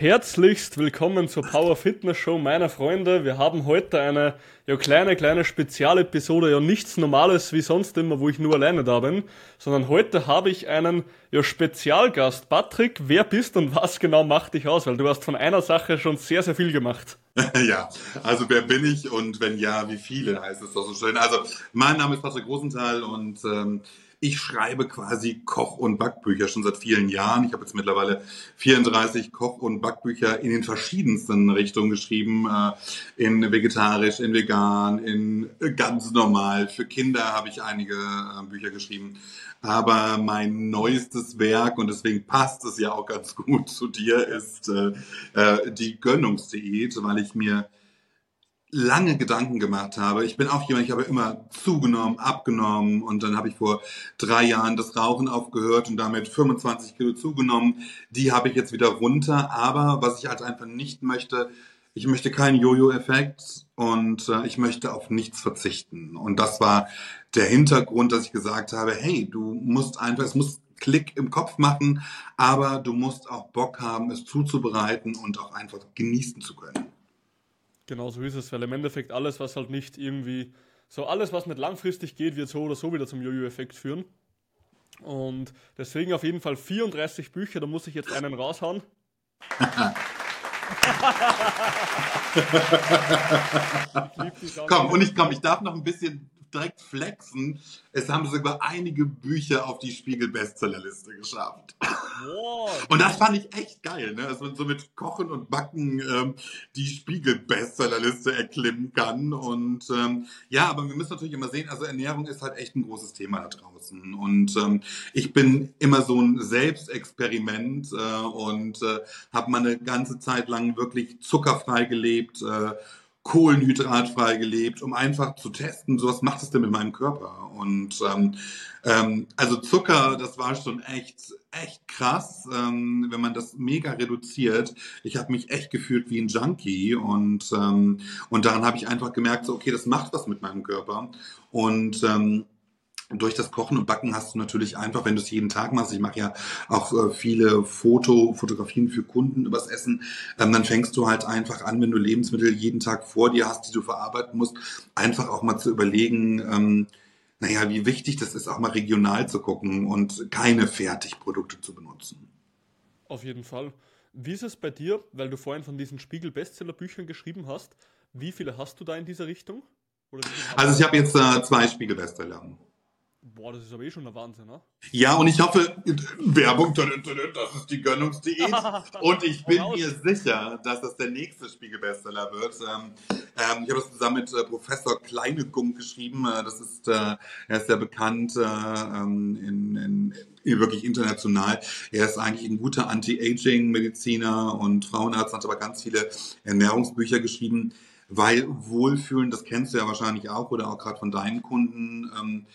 Herzlichst willkommen zur Power Fitness Show meiner Freunde. Wir haben heute eine ja, kleine, kleine Spezialepisode, ja nichts Normales wie sonst immer, wo ich nur alleine da bin, sondern heute habe ich einen ja, Spezialgast. Patrick, wer bist und was genau macht dich aus? Weil du hast von einer Sache schon sehr, sehr viel gemacht. ja, also wer bin ich und wenn ja, wie viele heißt es doch so schön. Also mein Name ist Patrick Rosenthal und ähm, ich schreibe quasi Koch- und Backbücher schon seit vielen Jahren. Ich habe jetzt mittlerweile 34 Koch- und Backbücher in den verschiedensten Richtungen geschrieben. Äh, in vegetarisch, in vegan, in ganz normal. Für Kinder habe ich einige äh, Bücher geschrieben. Aber mein neuestes Werk, und deswegen passt es ja auch ganz gut zu dir, ist äh, die Gönnungsdiät, weil ich mir lange Gedanken gemacht habe. Ich bin auch jemand, ich habe immer zugenommen, abgenommen und dann habe ich vor drei Jahren das Rauchen aufgehört und damit 25 Kilo zugenommen. Die habe ich jetzt wieder runter, aber was ich halt einfach nicht möchte, ich möchte keinen Jojo-Effekt und äh, ich möchte auf nichts verzichten. Und das war der Hintergrund, dass ich gesagt habe, hey, du musst einfach, es muss Klick im Kopf machen, aber du musst auch Bock haben, es zuzubereiten und auch einfach genießen zu können. Genau so ist es, weil im Endeffekt alles, was halt nicht irgendwie, so alles, was nicht langfristig geht, wird so oder so wieder zum Jojo-Effekt führen. Und deswegen auf jeden Fall 34 Bücher, da muss ich jetzt einen raushauen. komm, und ich komm, ich darf noch ein bisschen direkt flexen. Es haben sogar einige Bücher auf die Spiegel-Bestsellerliste geschafft. Wow. Und das fand ich echt geil, ne? dass man so mit Kochen und Backen ähm, die Spiegel-Bestsellerliste erklimmen kann. Und ähm, ja, aber wir müssen natürlich immer sehen, also Ernährung ist halt echt ein großes Thema da draußen. Und ähm, ich bin immer so ein Selbstexperiment äh, und äh, habe mal eine ganze Zeit lang wirklich zuckerfrei gelebt. Äh, kohlenhydratfrei gelebt, um einfach zu testen, so was macht es denn mit meinem Körper? Und ähm, ähm, also Zucker, das war schon echt, echt krass, ähm, wenn man das mega reduziert. Ich habe mich echt gefühlt wie ein Junkie und ähm, und daran habe ich einfach gemerkt, so okay, das macht was mit meinem Körper und ähm, durch das Kochen und Backen hast du natürlich einfach, wenn du es jeden Tag machst, ich mache ja auch äh, viele Foto, Fotografien für Kunden übers Essen, ähm, dann fängst du halt einfach an, wenn du Lebensmittel jeden Tag vor dir hast, die du verarbeiten musst, einfach auch mal zu überlegen, ähm, naja, wie wichtig das ist, auch mal regional zu gucken und keine Fertigprodukte zu benutzen. Auf jeden Fall. Wie ist es bei dir, weil du vorhin von diesen Spiegel-Bestseller-Büchern geschrieben hast, wie viele hast du da in dieser Richtung? also ich habe jetzt äh, zwei Spiegel-Bestseller. Boah, das ist aber eh schon der Wahnsinn, ne? Ja, und ich hoffe, Werbung, das ist die Gönnungsdiät. und ich bin mir sicher, dass das der nächste Spiegelbestseller wird. Ähm, ähm, ich habe das zusammen mit äh, Professor Kleinegunk geschrieben. Äh, das ist, äh, er ist sehr bekannt äh, ähm, in, in, in, wirklich international. Er ist eigentlich ein guter Anti-Aging-Mediziner und Frauenarzt, hat aber ganz viele Ernährungsbücher geschrieben. Weil Wohlfühlen, das kennst du ja wahrscheinlich auch oder auch gerade von deinen Kunden, ähm,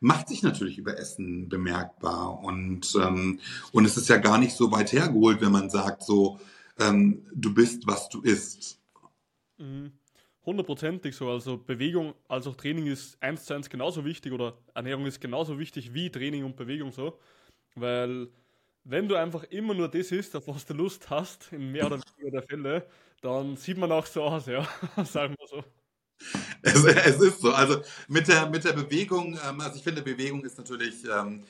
macht sich natürlich über Essen bemerkbar. Und, ähm, und es ist ja gar nicht so weit hergeholt, wenn man sagt, so, ähm, du bist, was du isst. Mhm. Hundertprozentig so. Also Bewegung als auch Training ist eins zu eins genauso wichtig oder Ernährung ist genauso wichtig wie Training und Bewegung so. Weil wenn du einfach immer nur das isst, auf was du Lust hast, in mehr oder weniger der Fälle, dann sieht man auch so aus, ja, sagen wir so. Es, es, ist so. Also mit der, mit der Bewegung, ähm, also ich finde, Bewegung ist natürlich, ähm,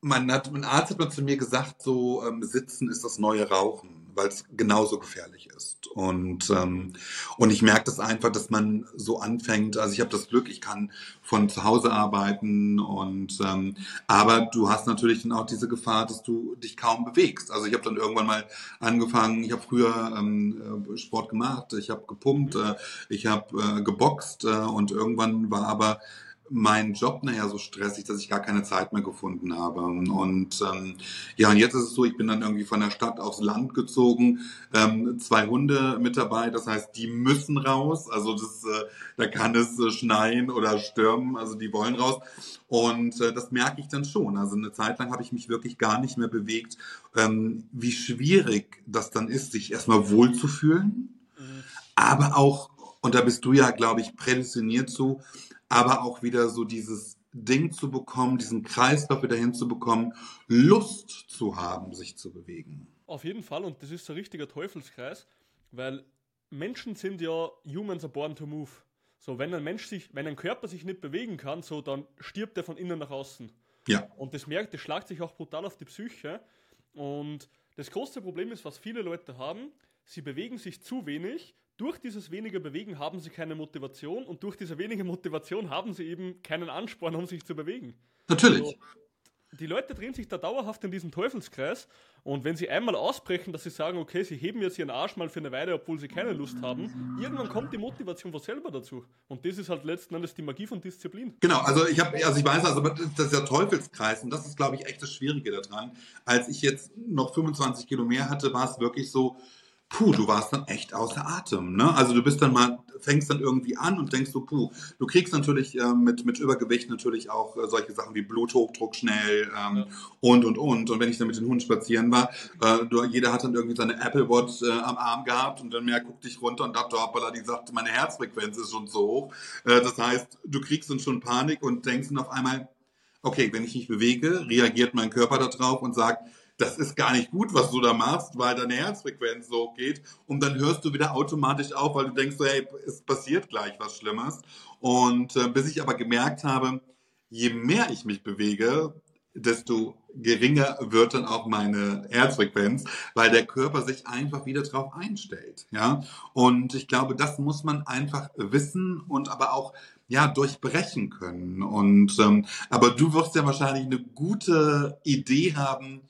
man hat, ein Arzt hat mal zu mir gesagt, so ähm, Sitzen ist das neue Rauchen weil es genauso gefährlich ist. Und, ähm, und ich merke das einfach, dass man so anfängt, also ich habe das Glück, ich kann von zu Hause arbeiten und ähm, aber du hast natürlich dann auch diese Gefahr, dass du dich kaum bewegst. Also ich habe dann irgendwann mal angefangen, ich habe früher ähm, äh, Sport gemacht, ich habe gepumpt, äh, ich habe äh, geboxt äh, und irgendwann war aber mein Job nachher so stressig, dass ich gar keine Zeit mehr gefunden habe. Und ähm, ja, und jetzt ist es so, ich bin dann irgendwie von der Stadt aufs Land gezogen, ähm, zwei Hunde mit dabei, das heißt, die müssen raus. Also das, äh, da kann es äh, schneien oder stürmen, also die wollen raus. Und äh, das merke ich dann schon. Also eine Zeit lang habe ich mich wirklich gar nicht mehr bewegt, ähm, wie schwierig das dann ist, sich erstmal wohlzufühlen, mhm. aber auch, und da bist du ja, glaube ich, prädestiniert zu, aber auch wieder so dieses Ding zu bekommen, diesen Kreislauf wieder hinzubekommen, Lust zu haben, sich zu bewegen. Auf jeden Fall, und das ist ein richtiger Teufelskreis, weil Menschen sind ja humans are born to move. So, wenn ein Mensch sich, wenn ein Körper sich nicht bewegen kann, so, dann stirbt er von innen nach außen. Ja. Und das merkt, das schlagt sich auch brutal auf die Psyche. Und das große Problem ist, was viele Leute haben, sie bewegen sich zu wenig. Durch dieses weniger Bewegen haben sie keine Motivation und durch diese wenige Motivation haben sie eben keinen Ansporn, um sich zu bewegen. Natürlich. Also, die Leute drehen sich da dauerhaft in diesem Teufelskreis und wenn sie einmal ausbrechen, dass sie sagen, okay, sie heben jetzt ihren Arsch mal für eine Weile, obwohl sie keine Lust haben, irgendwann kommt die Motivation von selber dazu. Und das ist halt letzten Endes die Magie von Disziplin. Genau, also ich habe, also ich weiß, also das ist der Teufelskreis und das ist, glaube ich, echt das Schwierige daran. Als ich jetzt noch 25 Kilo mehr hatte, war es wirklich so, puh, du warst dann echt außer Atem. Ne? Also du bist dann mal, fängst dann irgendwie an und denkst so, puh, du kriegst natürlich äh, mit, mit Übergewicht natürlich auch äh, solche Sachen wie Bluthochdruck schnell ähm, ja. und, und, und. Und wenn ich dann mit den Hunden spazieren war, äh, du, jeder hat dann irgendwie seine Apple Watch äh, am Arm gehabt und dann mehr guckt dich runter und dachte, hoppala, die sagt, meine Herzfrequenz ist schon so hoch. Äh, das heißt, du kriegst dann schon Panik und denkst dann auf einmal, okay, wenn ich mich bewege, reagiert mein Körper darauf und sagt, das ist gar nicht gut, was du da machst, weil deine Herzfrequenz so geht. Und dann hörst du wieder automatisch auf, weil du denkst, hey, es passiert gleich was Schlimmes. Und äh, bis ich aber gemerkt habe, je mehr ich mich bewege, desto geringer wird dann auch meine Herzfrequenz, weil der Körper sich einfach wieder drauf einstellt. Ja, und ich glaube, das muss man einfach wissen und aber auch ja durchbrechen können. Und ähm, aber du wirst ja wahrscheinlich eine gute Idee haben,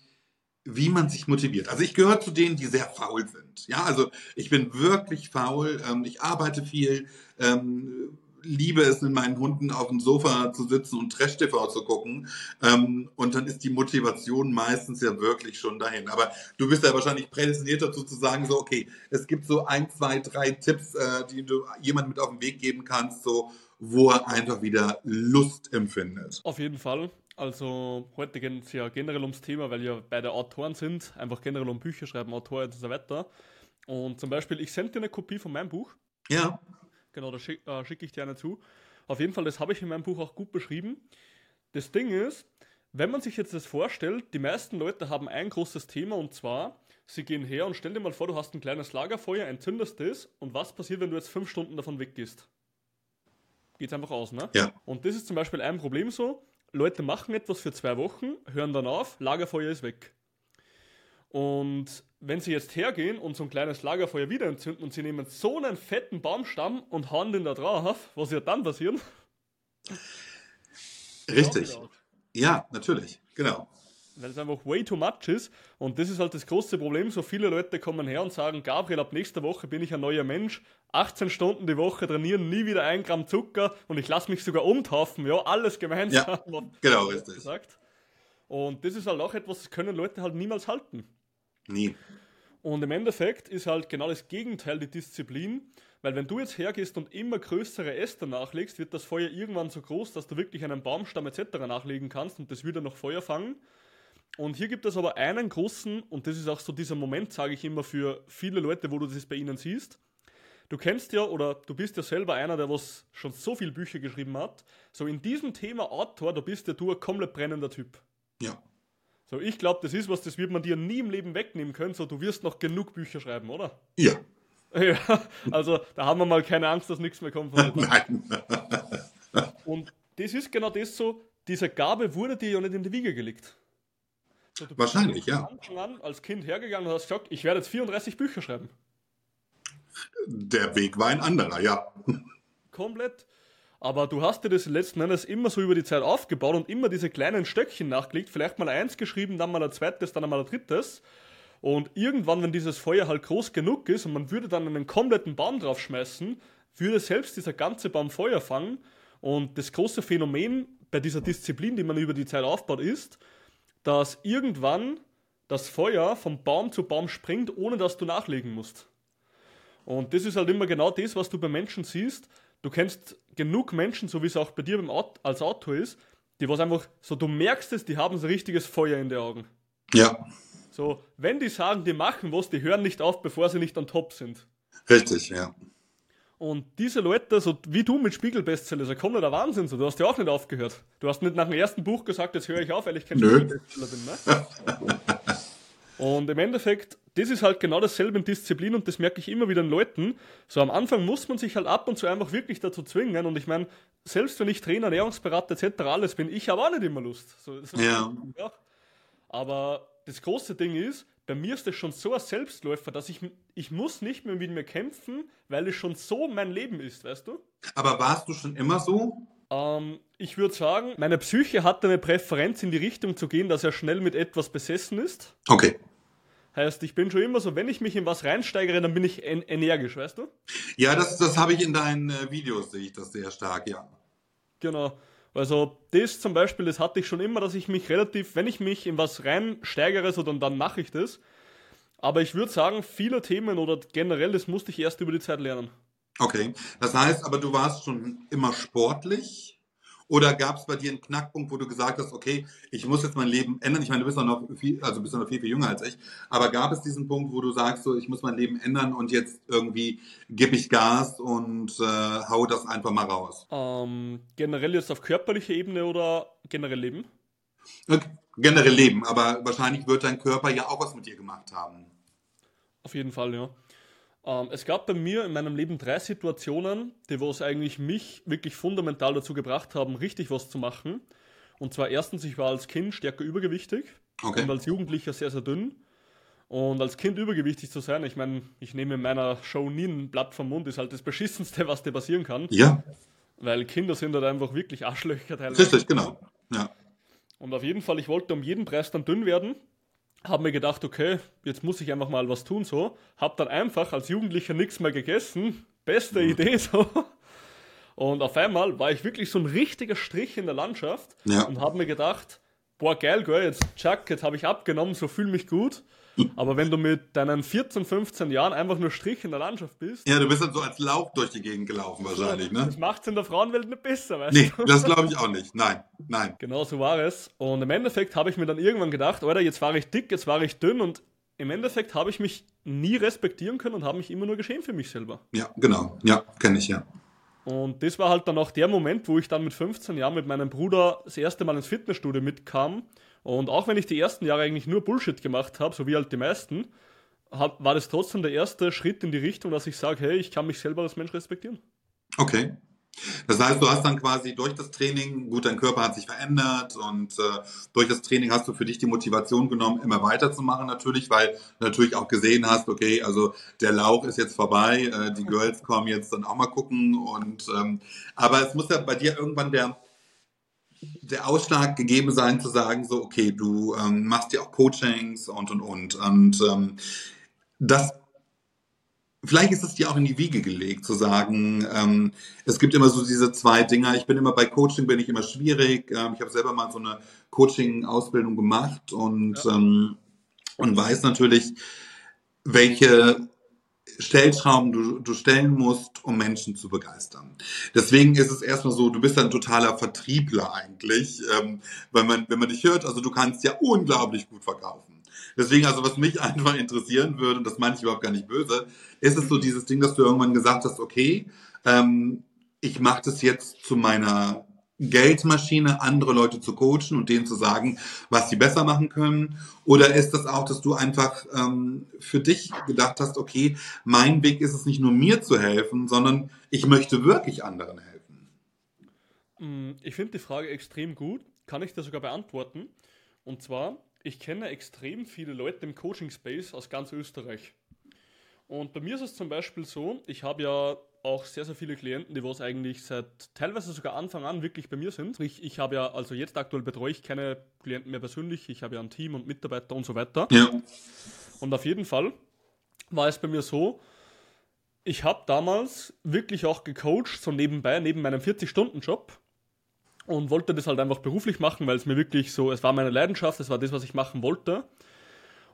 wie man sich motiviert. Also ich gehöre zu denen, die sehr faul sind. Ja, also ich bin wirklich faul. Ähm, ich arbeite viel, ähm, liebe es, mit meinen Hunden auf dem Sofa zu sitzen und Trash-TV zu gucken. Ähm, und dann ist die Motivation meistens ja wirklich schon dahin. Aber du bist ja wahrscheinlich prädestiniert dazu zu sagen, so, okay, es gibt so ein, zwei, drei Tipps, äh, die du jemandem mit auf den Weg geben kannst, so, wo er einfach wieder Lust empfindet. Auf jeden Fall. Also heute geht es ja generell ums Thema, weil wir beide Autoren sind, einfach generell um Bücher schreiben, Autor und so weiter. Und zum Beispiel, ich sende dir eine Kopie von meinem Buch. Ja. Genau, da schicke äh, schick ich dir eine zu. Auf jeden Fall, das habe ich in meinem Buch auch gut beschrieben. Das Ding ist, wenn man sich jetzt das vorstellt, die meisten Leute haben ein großes Thema und zwar, sie gehen her und stell dir mal vor, du hast ein kleines Lagerfeuer, entzündest das und was passiert, wenn du jetzt fünf Stunden davon weggehst? Geht's einfach aus, ne? Ja. Und das ist zum Beispiel ein Problem so, Leute machen etwas für zwei Wochen, hören dann auf, Lagerfeuer ist weg. Und wenn sie jetzt hergehen und so ein kleines Lagerfeuer wieder entzünden und sie nehmen so einen fetten Baumstamm und hauen den da drauf, was wird dann passieren? Richtig. Ja, natürlich. Genau weil es einfach way too much ist. Und das ist halt das große Problem. So viele Leute kommen her und sagen, Gabriel, ab nächster Woche bin ich ein neuer Mensch. 18 Stunden die Woche trainieren, nie wieder ein Gramm Zucker und ich lasse mich sogar umtaufen. Ja, alles gemeinsam. Ja, genau, richtig. Gesagt. Und das ist halt auch etwas, das können Leute halt niemals halten. Nie. Und im Endeffekt ist halt genau das Gegenteil die Disziplin, weil wenn du jetzt hergehst und immer größere Äste nachlegst, wird das Feuer irgendwann so groß, dass du wirklich einen Baumstamm etc. nachlegen kannst und das würde noch Feuer fangen. Und hier gibt es aber einen großen, und das ist auch so dieser Moment, sage ich immer, für viele Leute, wo du das bei ihnen siehst. Du kennst ja, oder du bist ja selber einer, der was schon so viele Bücher geschrieben hat. So in diesem Thema Autor, da bist ja du ein komplett brennender Typ. Ja. So, ich glaube, das ist was, das wird man dir nie im Leben wegnehmen können. So, du wirst noch genug Bücher schreiben, oder? Ja. Ja, also da haben wir mal keine Angst, dass nichts mehr kommt. Nein. Und das ist genau das so, diese Gabe wurde dir ja nicht in die Wiege gelegt. So, Wahrscheinlich, ja. Anfang an als Kind hergegangen und hast gesagt, ich werde jetzt 34 Bücher schreiben. Der Weg war ein anderer, ja. Komplett. Aber du hast dir das letzten Endes immer so über die Zeit aufgebaut und immer diese kleinen Stöckchen nachgelegt. Vielleicht mal eins geschrieben, dann mal ein zweites, dann mal ein drittes. Und irgendwann, wenn dieses Feuer halt groß genug ist und man würde dann einen kompletten Baum draufschmeißen, würde selbst dieser ganze Baum Feuer fangen. Und das große Phänomen bei dieser Disziplin, die man über die Zeit aufbaut, ist, dass irgendwann das Feuer vom Baum zu Baum springt, ohne dass du nachlegen musst. Und das ist halt immer genau das, was du bei Menschen siehst. Du kennst genug Menschen, so wie es auch bei dir als Autor ist, die was einfach so, du merkst es, die haben so richtiges Feuer in den Augen. Ja. So, wenn die sagen, die machen was, die hören nicht auf, bevor sie nicht an top sind. Richtig, ja. Und diese Leute, so wie du mit Spiegel-Bestseller, so kommt der Wahnsinn. So. Du hast ja auch nicht aufgehört. Du hast nicht nach dem ersten Buch gesagt, jetzt höre ich auf, weil ich kein Spiegel-Bestseller bin. Ne? Und im Endeffekt, das ist halt genau dasselbe in Disziplin und das merke ich immer wieder in Leuten. So am Anfang muss man sich halt ab und zu einfach wirklich dazu zwingen. Und ich meine, selbst wenn ich Trainer, Ernährungsberater etc. alles bin, ich habe auch nicht immer Lust. So ja. Aber das große Ding ist, bei mir ist das schon so ein Selbstläufer, dass ich, ich muss nicht mehr mit mir kämpfen, weil es schon so mein Leben ist, weißt du? Aber warst du schon immer so? Ähm, ich würde sagen, meine Psyche hatte eine Präferenz in die Richtung zu gehen, dass er schnell mit etwas besessen ist. Okay. Heißt, ich bin schon immer so, wenn ich mich in was reinsteigere, dann bin ich en energisch, weißt du? Ja, das, das habe ich in deinen äh, Videos, sehe ich das sehr stark, ja. Genau. Also das zum Beispiel, das hatte ich schon immer, dass ich mich relativ, wenn ich mich in was reinsteigere, so dann, dann mache ich das. Aber ich würde sagen, viele Themen oder generell, das musste ich erst über die Zeit lernen. Okay, das heißt aber, du warst schon immer sportlich oder gab es bei dir einen Knackpunkt, wo du gesagt hast, okay, ich muss jetzt mein Leben ändern? Ich meine, du bist noch viel, also bist noch viel, viel jünger als ich. Aber gab es diesen Punkt, wo du sagst, so, ich muss mein Leben ändern und jetzt irgendwie gebe ich Gas und äh, hau das einfach mal raus? Ähm, generell jetzt auf körperlicher Ebene oder generell Leben? Okay. Generell Leben, aber wahrscheinlich wird dein Körper ja auch was mit dir gemacht haben. Auf jeden Fall, ja. Ähm, es gab bei mir in meinem Leben drei Situationen, die was eigentlich mich wirklich fundamental dazu gebracht haben, richtig was zu machen. Und zwar erstens, ich war als Kind stärker übergewichtig okay. und als Jugendlicher sehr, sehr dünn. Und als Kind übergewichtig zu sein, ich meine, ich nehme in meiner Show nie ein Blatt vom Mund, ist halt das Beschissenste, was dir passieren kann. Ja. Weil Kinder sind halt einfach wirklich Arschlöcher teilweise. Richtig, genau. Ja. Und auf jeden Fall, ich wollte um jeden Preis dann dünn werden habe mir gedacht, okay, jetzt muss ich einfach mal was tun so. Habe dann einfach als Jugendlicher nichts mehr gegessen. Beste mhm. Idee so. Und auf einmal war ich wirklich so ein richtiger Strich in der Landschaft ja. und habe mir gedacht, boah geil, gell, jetzt jetzt habe ich abgenommen, so fühle mich gut. Aber wenn du mit deinen 14, 15 Jahren einfach nur Strich in der Landschaft bist. Ja, du bist dann so als Lauch durch die Gegend gelaufen wahrscheinlich, ne? Das macht es in der Frauenwelt nicht besser, weißt nee, du? Nee, das glaube ich auch nicht. Nein, nein. Genau so war es. Und im Endeffekt habe ich mir dann irgendwann gedacht, oder jetzt war ich dick, jetzt war ich dünn und im Endeffekt habe ich mich nie respektieren können und habe mich immer nur geschämt für mich selber. Ja, genau. Ja, kenne ich ja. Und das war halt dann auch der Moment, wo ich dann mit 15 Jahren mit meinem Bruder das erste Mal ins Fitnessstudio mitkam und auch wenn ich die ersten Jahre eigentlich nur Bullshit gemacht habe, so wie halt die meisten, hab, war das trotzdem der erste Schritt in die Richtung, dass ich sage, hey, ich kann mich selber als Mensch respektieren. Okay. Das heißt, du hast dann quasi durch das Training, gut, dein Körper hat sich verändert und äh, durch das Training hast du für dich die Motivation genommen, immer weiterzumachen natürlich, weil du natürlich auch gesehen hast, okay, also der Lauch ist jetzt vorbei, äh, die Girls kommen jetzt dann auch mal gucken und ähm, aber es muss ja bei dir irgendwann der der Ausschlag gegeben sein, zu sagen, so, okay, du ähm, machst ja auch Coachings und und und. Und ähm, das vielleicht ist es dir auch in die Wiege gelegt, zu sagen, ähm, es gibt immer so diese zwei Dinger. Ich bin immer bei Coaching, bin ich immer schwierig. Ähm, ich habe selber mal so eine Coaching-Ausbildung gemacht und, ja. ähm, und weiß natürlich, welche Stellschrauben du, du stellen musst, um Menschen zu begeistern. Deswegen ist es erstmal so, du bist ein totaler Vertriebler eigentlich, ähm, wenn, man, wenn man dich hört, also du kannst ja unglaublich gut verkaufen. Deswegen, also was mich einfach interessieren würde, und das meine ich überhaupt gar nicht böse, ist es so dieses Ding, dass du irgendwann gesagt hast, okay, ähm, ich mache das jetzt zu meiner Geldmaschine, andere Leute zu coachen und denen zu sagen, was sie besser machen können? Oder ist das auch, dass du einfach ähm, für dich gedacht hast, okay, mein Weg ist es nicht nur mir zu helfen, sondern ich möchte wirklich anderen helfen? Mm, ich finde die Frage extrem gut, kann ich das sogar beantworten. Und zwar, ich kenne extrem viele Leute im Coaching-Space aus ganz Österreich. Und bei mir ist es zum Beispiel so, ich habe ja auch sehr, sehr viele Klienten, die was eigentlich seit teilweise sogar Anfang an wirklich bei mir sind. Ich, ich habe ja, also jetzt aktuell betreue ich keine Klienten mehr persönlich, ich habe ja ein Team und Mitarbeiter und so weiter. Ja. Und auf jeden Fall war es bei mir so, ich habe damals wirklich auch gecoacht, so nebenbei, neben meinem 40-Stunden-Job und wollte das halt einfach beruflich machen, weil es mir wirklich so, es war meine Leidenschaft, es war das, was ich machen wollte.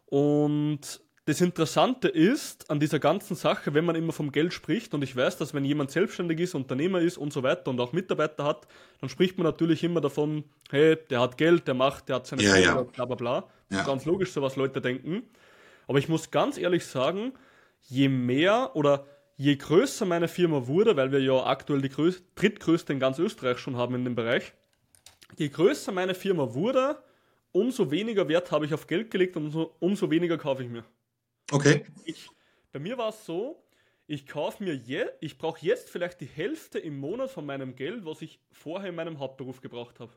Und das Interessante ist an dieser ganzen Sache, wenn man immer vom Geld spricht, und ich weiß, dass wenn jemand selbstständig ist, Unternehmer ist und so weiter und auch Mitarbeiter hat, dann spricht man natürlich immer davon, hey, der hat Geld, der macht, der hat seine ja, ja. bla bla bla. Ja. Ganz logisch, so was Leute denken. Aber ich muss ganz ehrlich sagen, je mehr oder je größer meine Firma wurde, weil wir ja aktuell die größ- drittgrößte in ganz Österreich schon haben in dem Bereich, je größer meine Firma wurde, umso weniger Wert habe ich auf Geld gelegt und umso, umso weniger kaufe ich mir. Okay. Ich, bei mir war es so, ich kaufe mir je, ich brauche jetzt vielleicht die Hälfte im Monat von meinem Geld, was ich vorher in meinem Hauptberuf gebraucht habe.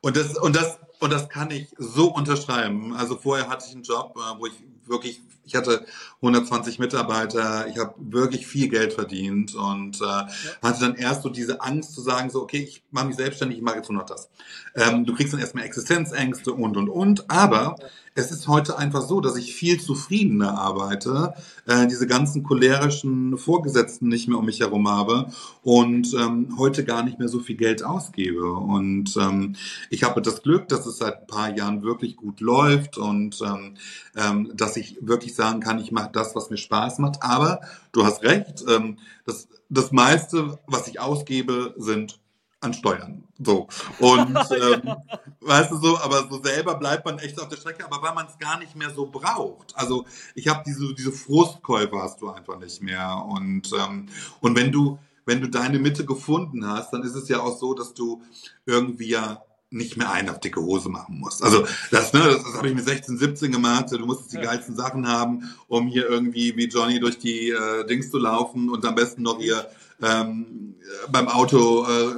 Und das, und, das, und das kann ich so unterschreiben. Also vorher hatte ich einen Job, äh, wo ich wirklich, ich hatte 120 Mitarbeiter, ich habe wirklich viel Geld verdient und äh, ja. hatte dann erst so diese Angst zu sagen, so, okay, ich mache mich selbstständig, ich mache jetzt nur noch das. Ähm, du kriegst dann erstmal Existenzängste und, und, und. Aber es ist heute einfach so, dass ich viel zufriedener arbeite, äh, diese ganzen cholerischen Vorgesetzten nicht mehr um mich herum habe und ähm, heute gar nicht mehr so viel Geld ausgebe. Und ähm, ich habe das Glück, dass es seit ein paar Jahren wirklich gut läuft und ähm, ähm, dass ich wirklich sagen kann, ich mache das, was mir Spaß macht. Aber du hast recht, ähm, das, das meiste, was ich ausgebe, sind an Steuern. So. Und ähm, weißt du so, aber so selber bleibt man echt auf der Strecke, aber weil man es gar nicht mehr so braucht. Also ich habe diese, diese Frustkäufe hast du einfach nicht mehr. Und, ähm, und wenn du, wenn du deine Mitte gefunden hast, dann ist es ja auch so, dass du irgendwie ja nicht mehr einen auf dicke Hose machen musst. Also das, ne, das, das habe ich mit 16, 17 gemacht. Du musstest die geilsten Sachen haben, um hier irgendwie wie Johnny durch die äh, Dings zu laufen und am besten noch hier ähm, beim Auto äh,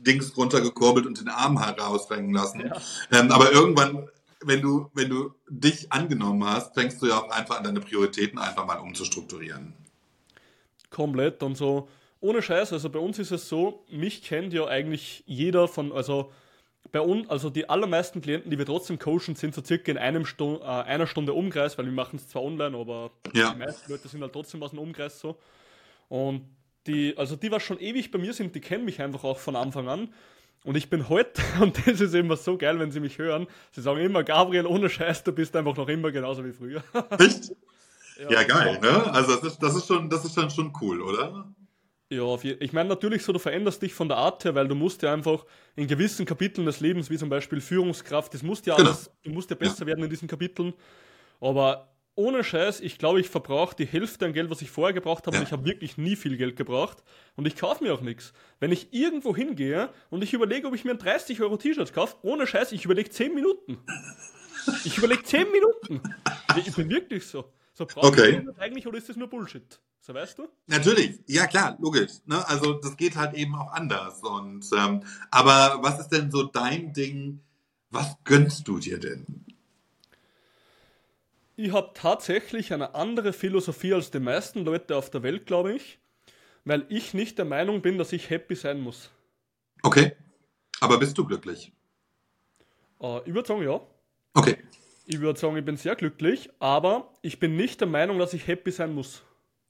Dings runtergekurbelt und den Arm heraushängen lassen. Ja. Ähm, aber irgendwann, wenn du, wenn du dich angenommen hast, fängst du ja auch einfach an, deine Prioritäten einfach mal umzustrukturieren. Komplett und so. Ohne Scheiß, also bei uns ist es so, mich kennt ja eigentlich jeder von, also bei uns, also die allermeisten Klienten, die wir trotzdem coachen, sind so circa in einem Stu äh, einer Stunde Umkreis, weil wir machen es zwar online, aber ja. die meisten Leute sind halt trotzdem aus dem Umkreis so. Und die, also die, was schon ewig bei mir sind, die kennen mich einfach auch von Anfang an. Und ich bin heute, und das ist immer so geil, wenn sie mich hören, sie sagen immer, Gabriel, ohne Scheiß, du bist einfach noch immer genauso wie früher. Echt? Ja, ja geil, ne? Also das ist, das ist schon, das ist dann schon cool, oder? Ja, ich meine natürlich so, du veränderst dich von der Art her, weil du musst ja einfach in gewissen Kapiteln des Lebens, wie zum Beispiel Führungskraft, das musst ja genau. alles, du musst ja besser ja. werden in diesen Kapiteln. Aber ohne Scheiß, ich glaube, ich verbrauche die Hälfte an Geld, was ich vorher gebraucht habe, ja. und ich habe wirklich nie viel Geld gebraucht und ich kaufe mir auch nichts. Wenn ich irgendwo hingehe und ich überlege, ob ich mir ein 30 Euro T-Shirt kaufe, ohne Scheiß, ich überlege 10 Minuten. Ich überlege 10 Minuten. Ich bin wirklich so. So brauche okay. ich das eigentlich oder ist das nur Bullshit? So weißt du? Natürlich, ja klar, logisch. Ne? Also das geht halt eben auch anders. Und ähm, aber was ist denn so dein Ding? Was gönnst du dir denn? Ich habe tatsächlich eine andere Philosophie als die meisten Leute auf der Welt, glaube ich, weil ich nicht der Meinung bin, dass ich happy sein muss. Okay. Aber bist du glücklich? Äh, ich würde sagen, ja. Okay. Ich würde sagen, ich bin sehr glücklich, aber ich bin nicht der Meinung, dass ich happy sein muss.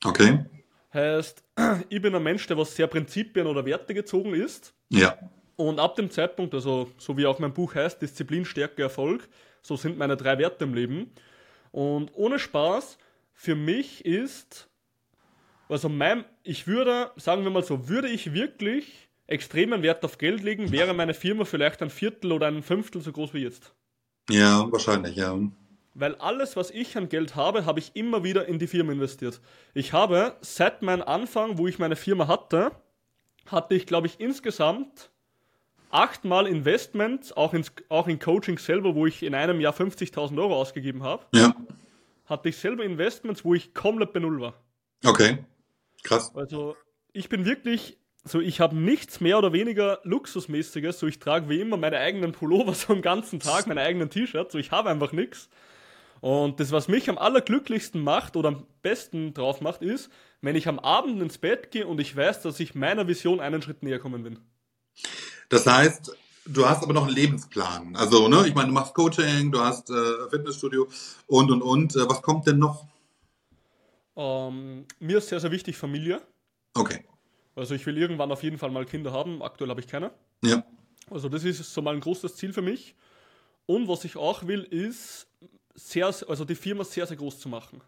Okay. Heißt, ich bin ein Mensch, der was sehr Prinzipien oder Werte gezogen ist. Ja. Und ab dem Zeitpunkt, also so wie auch mein Buch heißt, Disziplin, Stärke, Erfolg, so sind meine drei Werte im Leben. Und ohne Spaß, für mich ist, also mein, ich würde, sagen wir mal so, würde ich wirklich extremen Wert auf Geld legen, wäre meine Firma vielleicht ein Viertel oder ein Fünftel so groß wie jetzt. Ja, wahrscheinlich, ja. Weil alles, was ich an Geld habe, habe ich immer wieder in die Firma investiert. Ich habe seit meinem Anfang, wo ich meine Firma hatte, hatte ich, glaube ich, insgesamt achtmal Investments, auch, ins, auch in Coaching selber, wo ich in einem Jahr 50.000 Euro ausgegeben habe. Ja. Hatte ich selber Investments, wo ich komplett bei Null war. Okay. Krass. Also, ich bin wirklich, so ich habe nichts mehr oder weniger Luxusmäßiges, so ich trage wie immer meine eigenen Pullover so den ganzen Tag, meine eigenen T-Shirts, so ich habe einfach nichts. Und das, was mich am allerglücklichsten macht oder am besten drauf macht, ist, wenn ich am Abend ins Bett gehe und ich weiß, dass ich meiner Vision einen Schritt näher kommen bin. Das heißt, du hast aber noch einen Lebensplan. Also, ne, ich meine, du machst Coaching, du hast äh, Fitnessstudio und und und. Äh, was kommt denn noch? Ähm, mir ist sehr, sehr wichtig Familie. Okay. Also ich will irgendwann auf jeden Fall mal Kinder haben. Aktuell habe ich keine. Ja. Also das ist so mal ein großes Ziel für mich. Und was ich auch will, ist sehr, also die Firma sehr, sehr groß zu machen.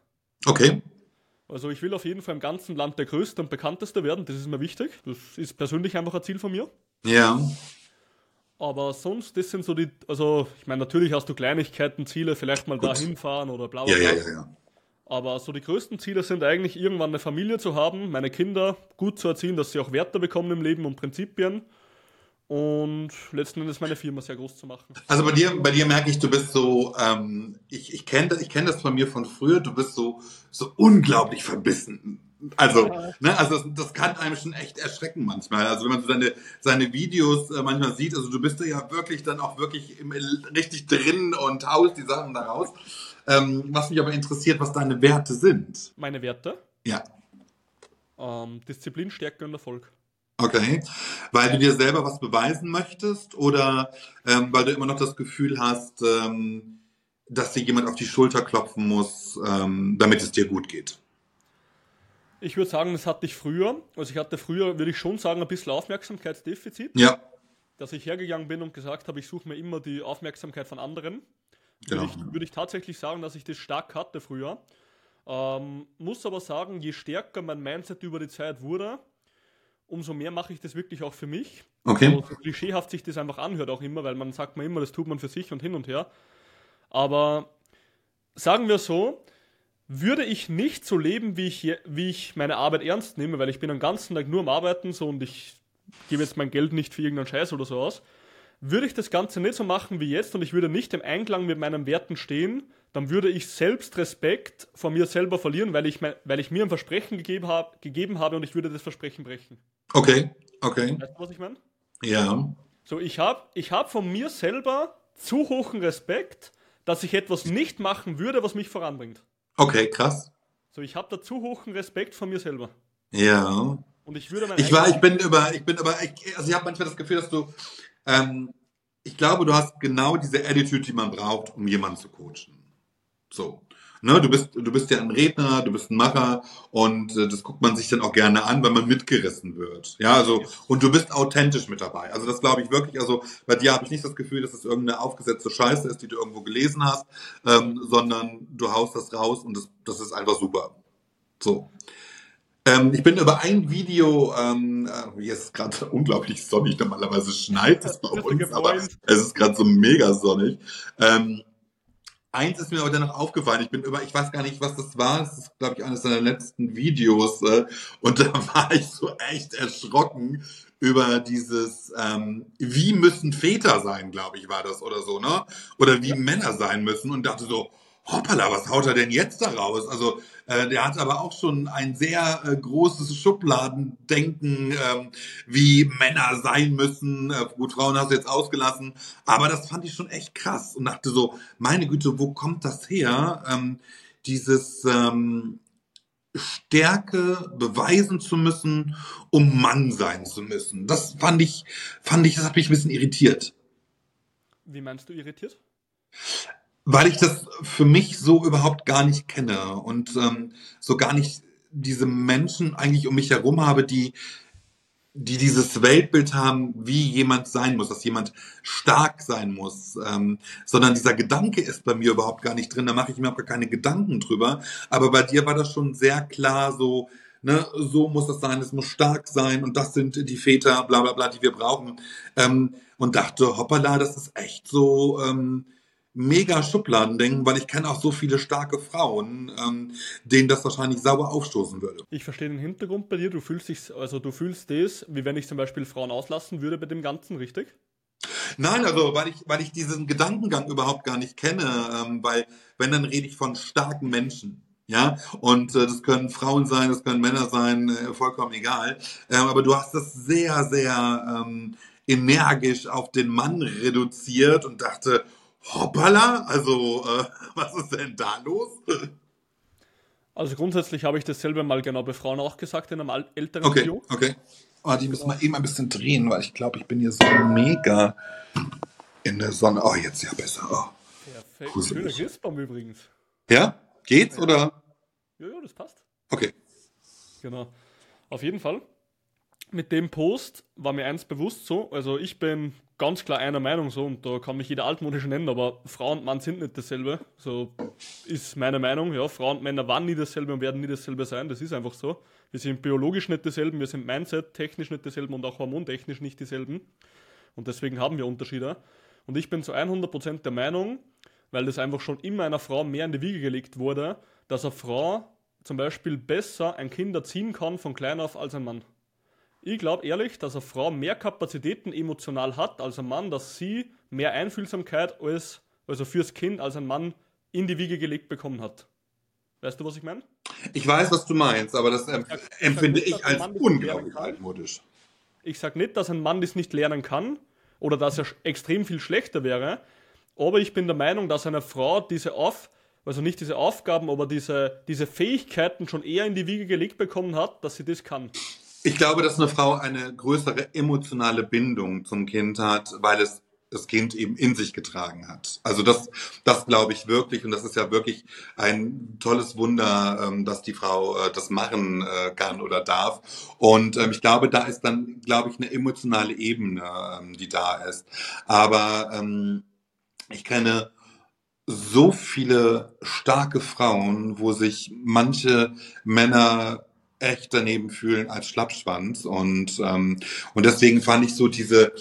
Okay. Also ich will auf jeden Fall im ganzen Land der Größte und Bekannteste werden, das ist mir wichtig. Das ist persönlich einfach ein Ziel von mir. Ja. Aber sonst, das sind so die, also ich meine, natürlich hast du Kleinigkeiten, Ziele, vielleicht mal Gut. dahin fahren oder bla bla bla. Ja, ja, ja, ja. Aber so die größten Ziele sind eigentlich irgendwann eine Familie zu haben, meine Kinder gut zu erziehen, dass sie auch Werte bekommen im Leben und Prinzipien. Und letzten Endes meine Firma sehr groß zu machen. Also bei dir, bei dir merke ich, du bist so, ähm, ich, ich kenne das, ich kenn das von mir von früher, du bist so, so unglaublich verbissen. Also, ja. ne, also das, das, kann einem schon echt erschrecken manchmal. Also wenn man so seine, seine Videos äh, manchmal sieht, also du bist ja wirklich dann auch wirklich im, richtig drin und haust die Sachen da raus. Ähm, was mich aber interessiert, was deine Werte sind. Meine Werte? Ja. Ähm, Disziplin, Stärke und Erfolg. Okay. Weil du dir selber was beweisen möchtest oder ähm, weil du immer noch das Gefühl hast, ähm, dass dir jemand auf die Schulter klopfen muss, ähm, damit es dir gut geht? Ich würde sagen, das hatte ich früher. Also ich hatte früher, würde ich schon sagen, ein bisschen Aufmerksamkeitsdefizit. Ja. Dass ich hergegangen bin und gesagt habe, ich suche mir immer die Aufmerksamkeit von anderen. Genau. Würde, ich, würde ich tatsächlich sagen, dass ich das stark hatte früher. Ähm, muss aber sagen, je stärker mein Mindset über die Zeit wurde, umso mehr mache ich das wirklich auch für mich. Okay. Also, so klischeehaft sich das einfach anhört auch immer, weil man sagt man immer, das tut man für sich und hin und her. Aber sagen wir so, würde ich nicht so leben, wie ich, wie ich meine Arbeit ernst nehme, weil ich bin den ganzen Tag nur am Arbeiten so und ich gebe jetzt mein Geld nicht für irgendeinen Scheiß oder so aus, würde ich das Ganze nicht so machen wie jetzt und ich würde nicht im Einklang mit meinen Werten stehen, dann würde ich selbst Respekt vor mir selber verlieren, weil ich, mein, weil ich mir ein Versprechen gegeben, hab, gegeben habe und ich würde das Versprechen brechen. Okay, okay. Weißt du, was ich meine? Ja. So, ich habe ich hab von mir selber zu hohen Respekt, dass ich etwas nicht machen würde, was mich voranbringt. Okay, krass. So, ich habe da zu hohen Respekt von mir selber. Ja. Und ich würde Ich war, ich bin über, ich bin aber, ich, also ich habe manchmal das Gefühl, dass du, ähm, ich glaube, du hast genau diese Attitude, die man braucht, um jemanden zu coachen. So. Ne, du bist, du bist ja ein Redner, du bist ein Macher und äh, das guckt man sich dann auch gerne an, weil man mitgerissen wird. Ja, also und du bist authentisch mit dabei. Also das glaube ich wirklich. Also bei dir habe ich nicht das Gefühl, dass es das irgendeine aufgesetzte Scheiße ist, die du irgendwo gelesen hast, ähm, sondern du haust das raus und das, das ist einfach super. So. Ähm, ich bin über ein Video, ähm, äh, hier ist es gerade unglaublich sonnig, normalerweise schneit es bei uns, aber es ist gerade so mega sonnig. Ähm, Eins ist mir aber dennoch aufgefallen. Ich bin über, ich weiß gar nicht, was das war. Das ist, glaube ich, eines seiner letzten Videos. Äh, und da war ich so echt erschrocken über dieses, ähm, wie müssen Väter sein, glaube ich, war das oder so, ne? Oder wie Männer sein müssen und dachte so, hoppala, was haut er denn jetzt da raus? Also äh, der hat aber auch schon ein sehr äh, großes Schubladendenken, ähm, wie Männer sein müssen. Äh, gut, Frauen hast du jetzt ausgelassen, aber das fand ich schon echt krass und dachte so, meine Güte, wo kommt das her? Ähm, dieses ähm, Stärke beweisen zu müssen, um Mann sein zu müssen. Das fand ich, fand ich, das hat mich ein bisschen irritiert. Wie meinst du irritiert? Weil ich das für mich so überhaupt gar nicht kenne und ähm, so gar nicht diese Menschen eigentlich um mich herum habe, die, die dieses Weltbild haben, wie jemand sein muss, dass jemand stark sein muss, ähm, sondern dieser Gedanke ist bei mir überhaupt gar nicht drin, da mache ich mir auch gar keine Gedanken drüber. Aber bei dir war das schon sehr klar so, ne, so muss das sein, es muss stark sein und das sind die Väter, bla bla bla, die wir brauchen. Ähm, und dachte, hoppala, das ist echt so, ähm, mega Schubladen denken, weil ich kenne auch so viele starke Frauen, ähm, denen das wahrscheinlich sauber aufstoßen würde. Ich verstehe den Hintergrund bei dir. Du fühlst dich, also du fühlst das, wie wenn ich zum Beispiel Frauen auslassen würde bei dem Ganzen, richtig? Nein, also weil ich, weil ich diesen Gedankengang überhaupt gar nicht kenne, ähm, weil wenn dann rede ich von starken Menschen. Ja, und äh, das können Frauen sein, das können Männer sein, äh, vollkommen egal. Ähm, aber du hast das sehr, sehr ähm, energisch auf den Mann reduziert und dachte, Hoppala, also äh, was ist denn da los? Also grundsätzlich habe ich dasselbe mal genau bei Frauen auch gesagt in einem älteren okay, Video. Okay, Oh, die müssen wir eben ein bisschen drehen, weil ich glaube, ich bin hier so mega in der Sonne. Oh, jetzt ja besser. Oh. Perfekt. Schöner Christbaum übrigens. Ja? Geht's oder? Ja, ja, das passt. Okay. Genau. Auf jeden Fall. Mit dem Post war mir eins bewusst so, also ich bin ganz klar einer Meinung so und da kann mich jeder altmodisch nennen, aber Frau und Mann sind nicht dasselbe. So ist meine Meinung. Ja, Frau und Männer waren nie dasselbe und werden nie dasselbe sein. Das ist einfach so. Wir sind biologisch nicht dieselben, wir sind Mindset technisch nicht dieselben und auch hormontechnisch nicht dieselben. Und deswegen haben wir Unterschiede. Und ich bin zu 100% der Meinung, weil das einfach schon immer einer Frau mehr in die Wiege gelegt wurde, dass eine Frau zum Beispiel besser ein Kind erziehen kann von klein auf als ein Mann Ich glaube ehrlich, dass eine Frau mehr Kapazitäten emotional hat als ein Mann, dass sie mehr Einfühlsamkeit als, also fürs Kind als ein Mann in die Wiege gelegt bekommen hat. Weißt du, was ich meine? Ich weiß, was du meinst, aber das ähm, ich empfinde ich, ich als unglaublich altmodisch. Ich sage nicht, dass ein Mann das nicht lernen kann oder dass er extrem viel schlechter wäre, aber ich bin der Meinung, dass eine Frau diese Auf, also nicht diese Aufgaben, aber diese, diese Fähigkeiten schon eher in die Wiege gelegt bekommen hat, dass sie das kann. Ich glaube, dass eine Frau eine größere emotionale Bindung zum Kind hat, weil es das Kind eben in sich getragen hat. Also das, das glaube ich wirklich und das ist ja wirklich ein tolles Wunder, ähm, dass die Frau äh, das machen äh, kann oder darf. Und ähm, ich glaube, da ist dann, glaube ich, eine emotionale Ebene, ähm, die da ist. Aber ich kenne so viele starke Frauen, wo sich manche Männer echt daneben fühlen als Schlappschwanz. Und, ähm, und deswegen fand ich so diese,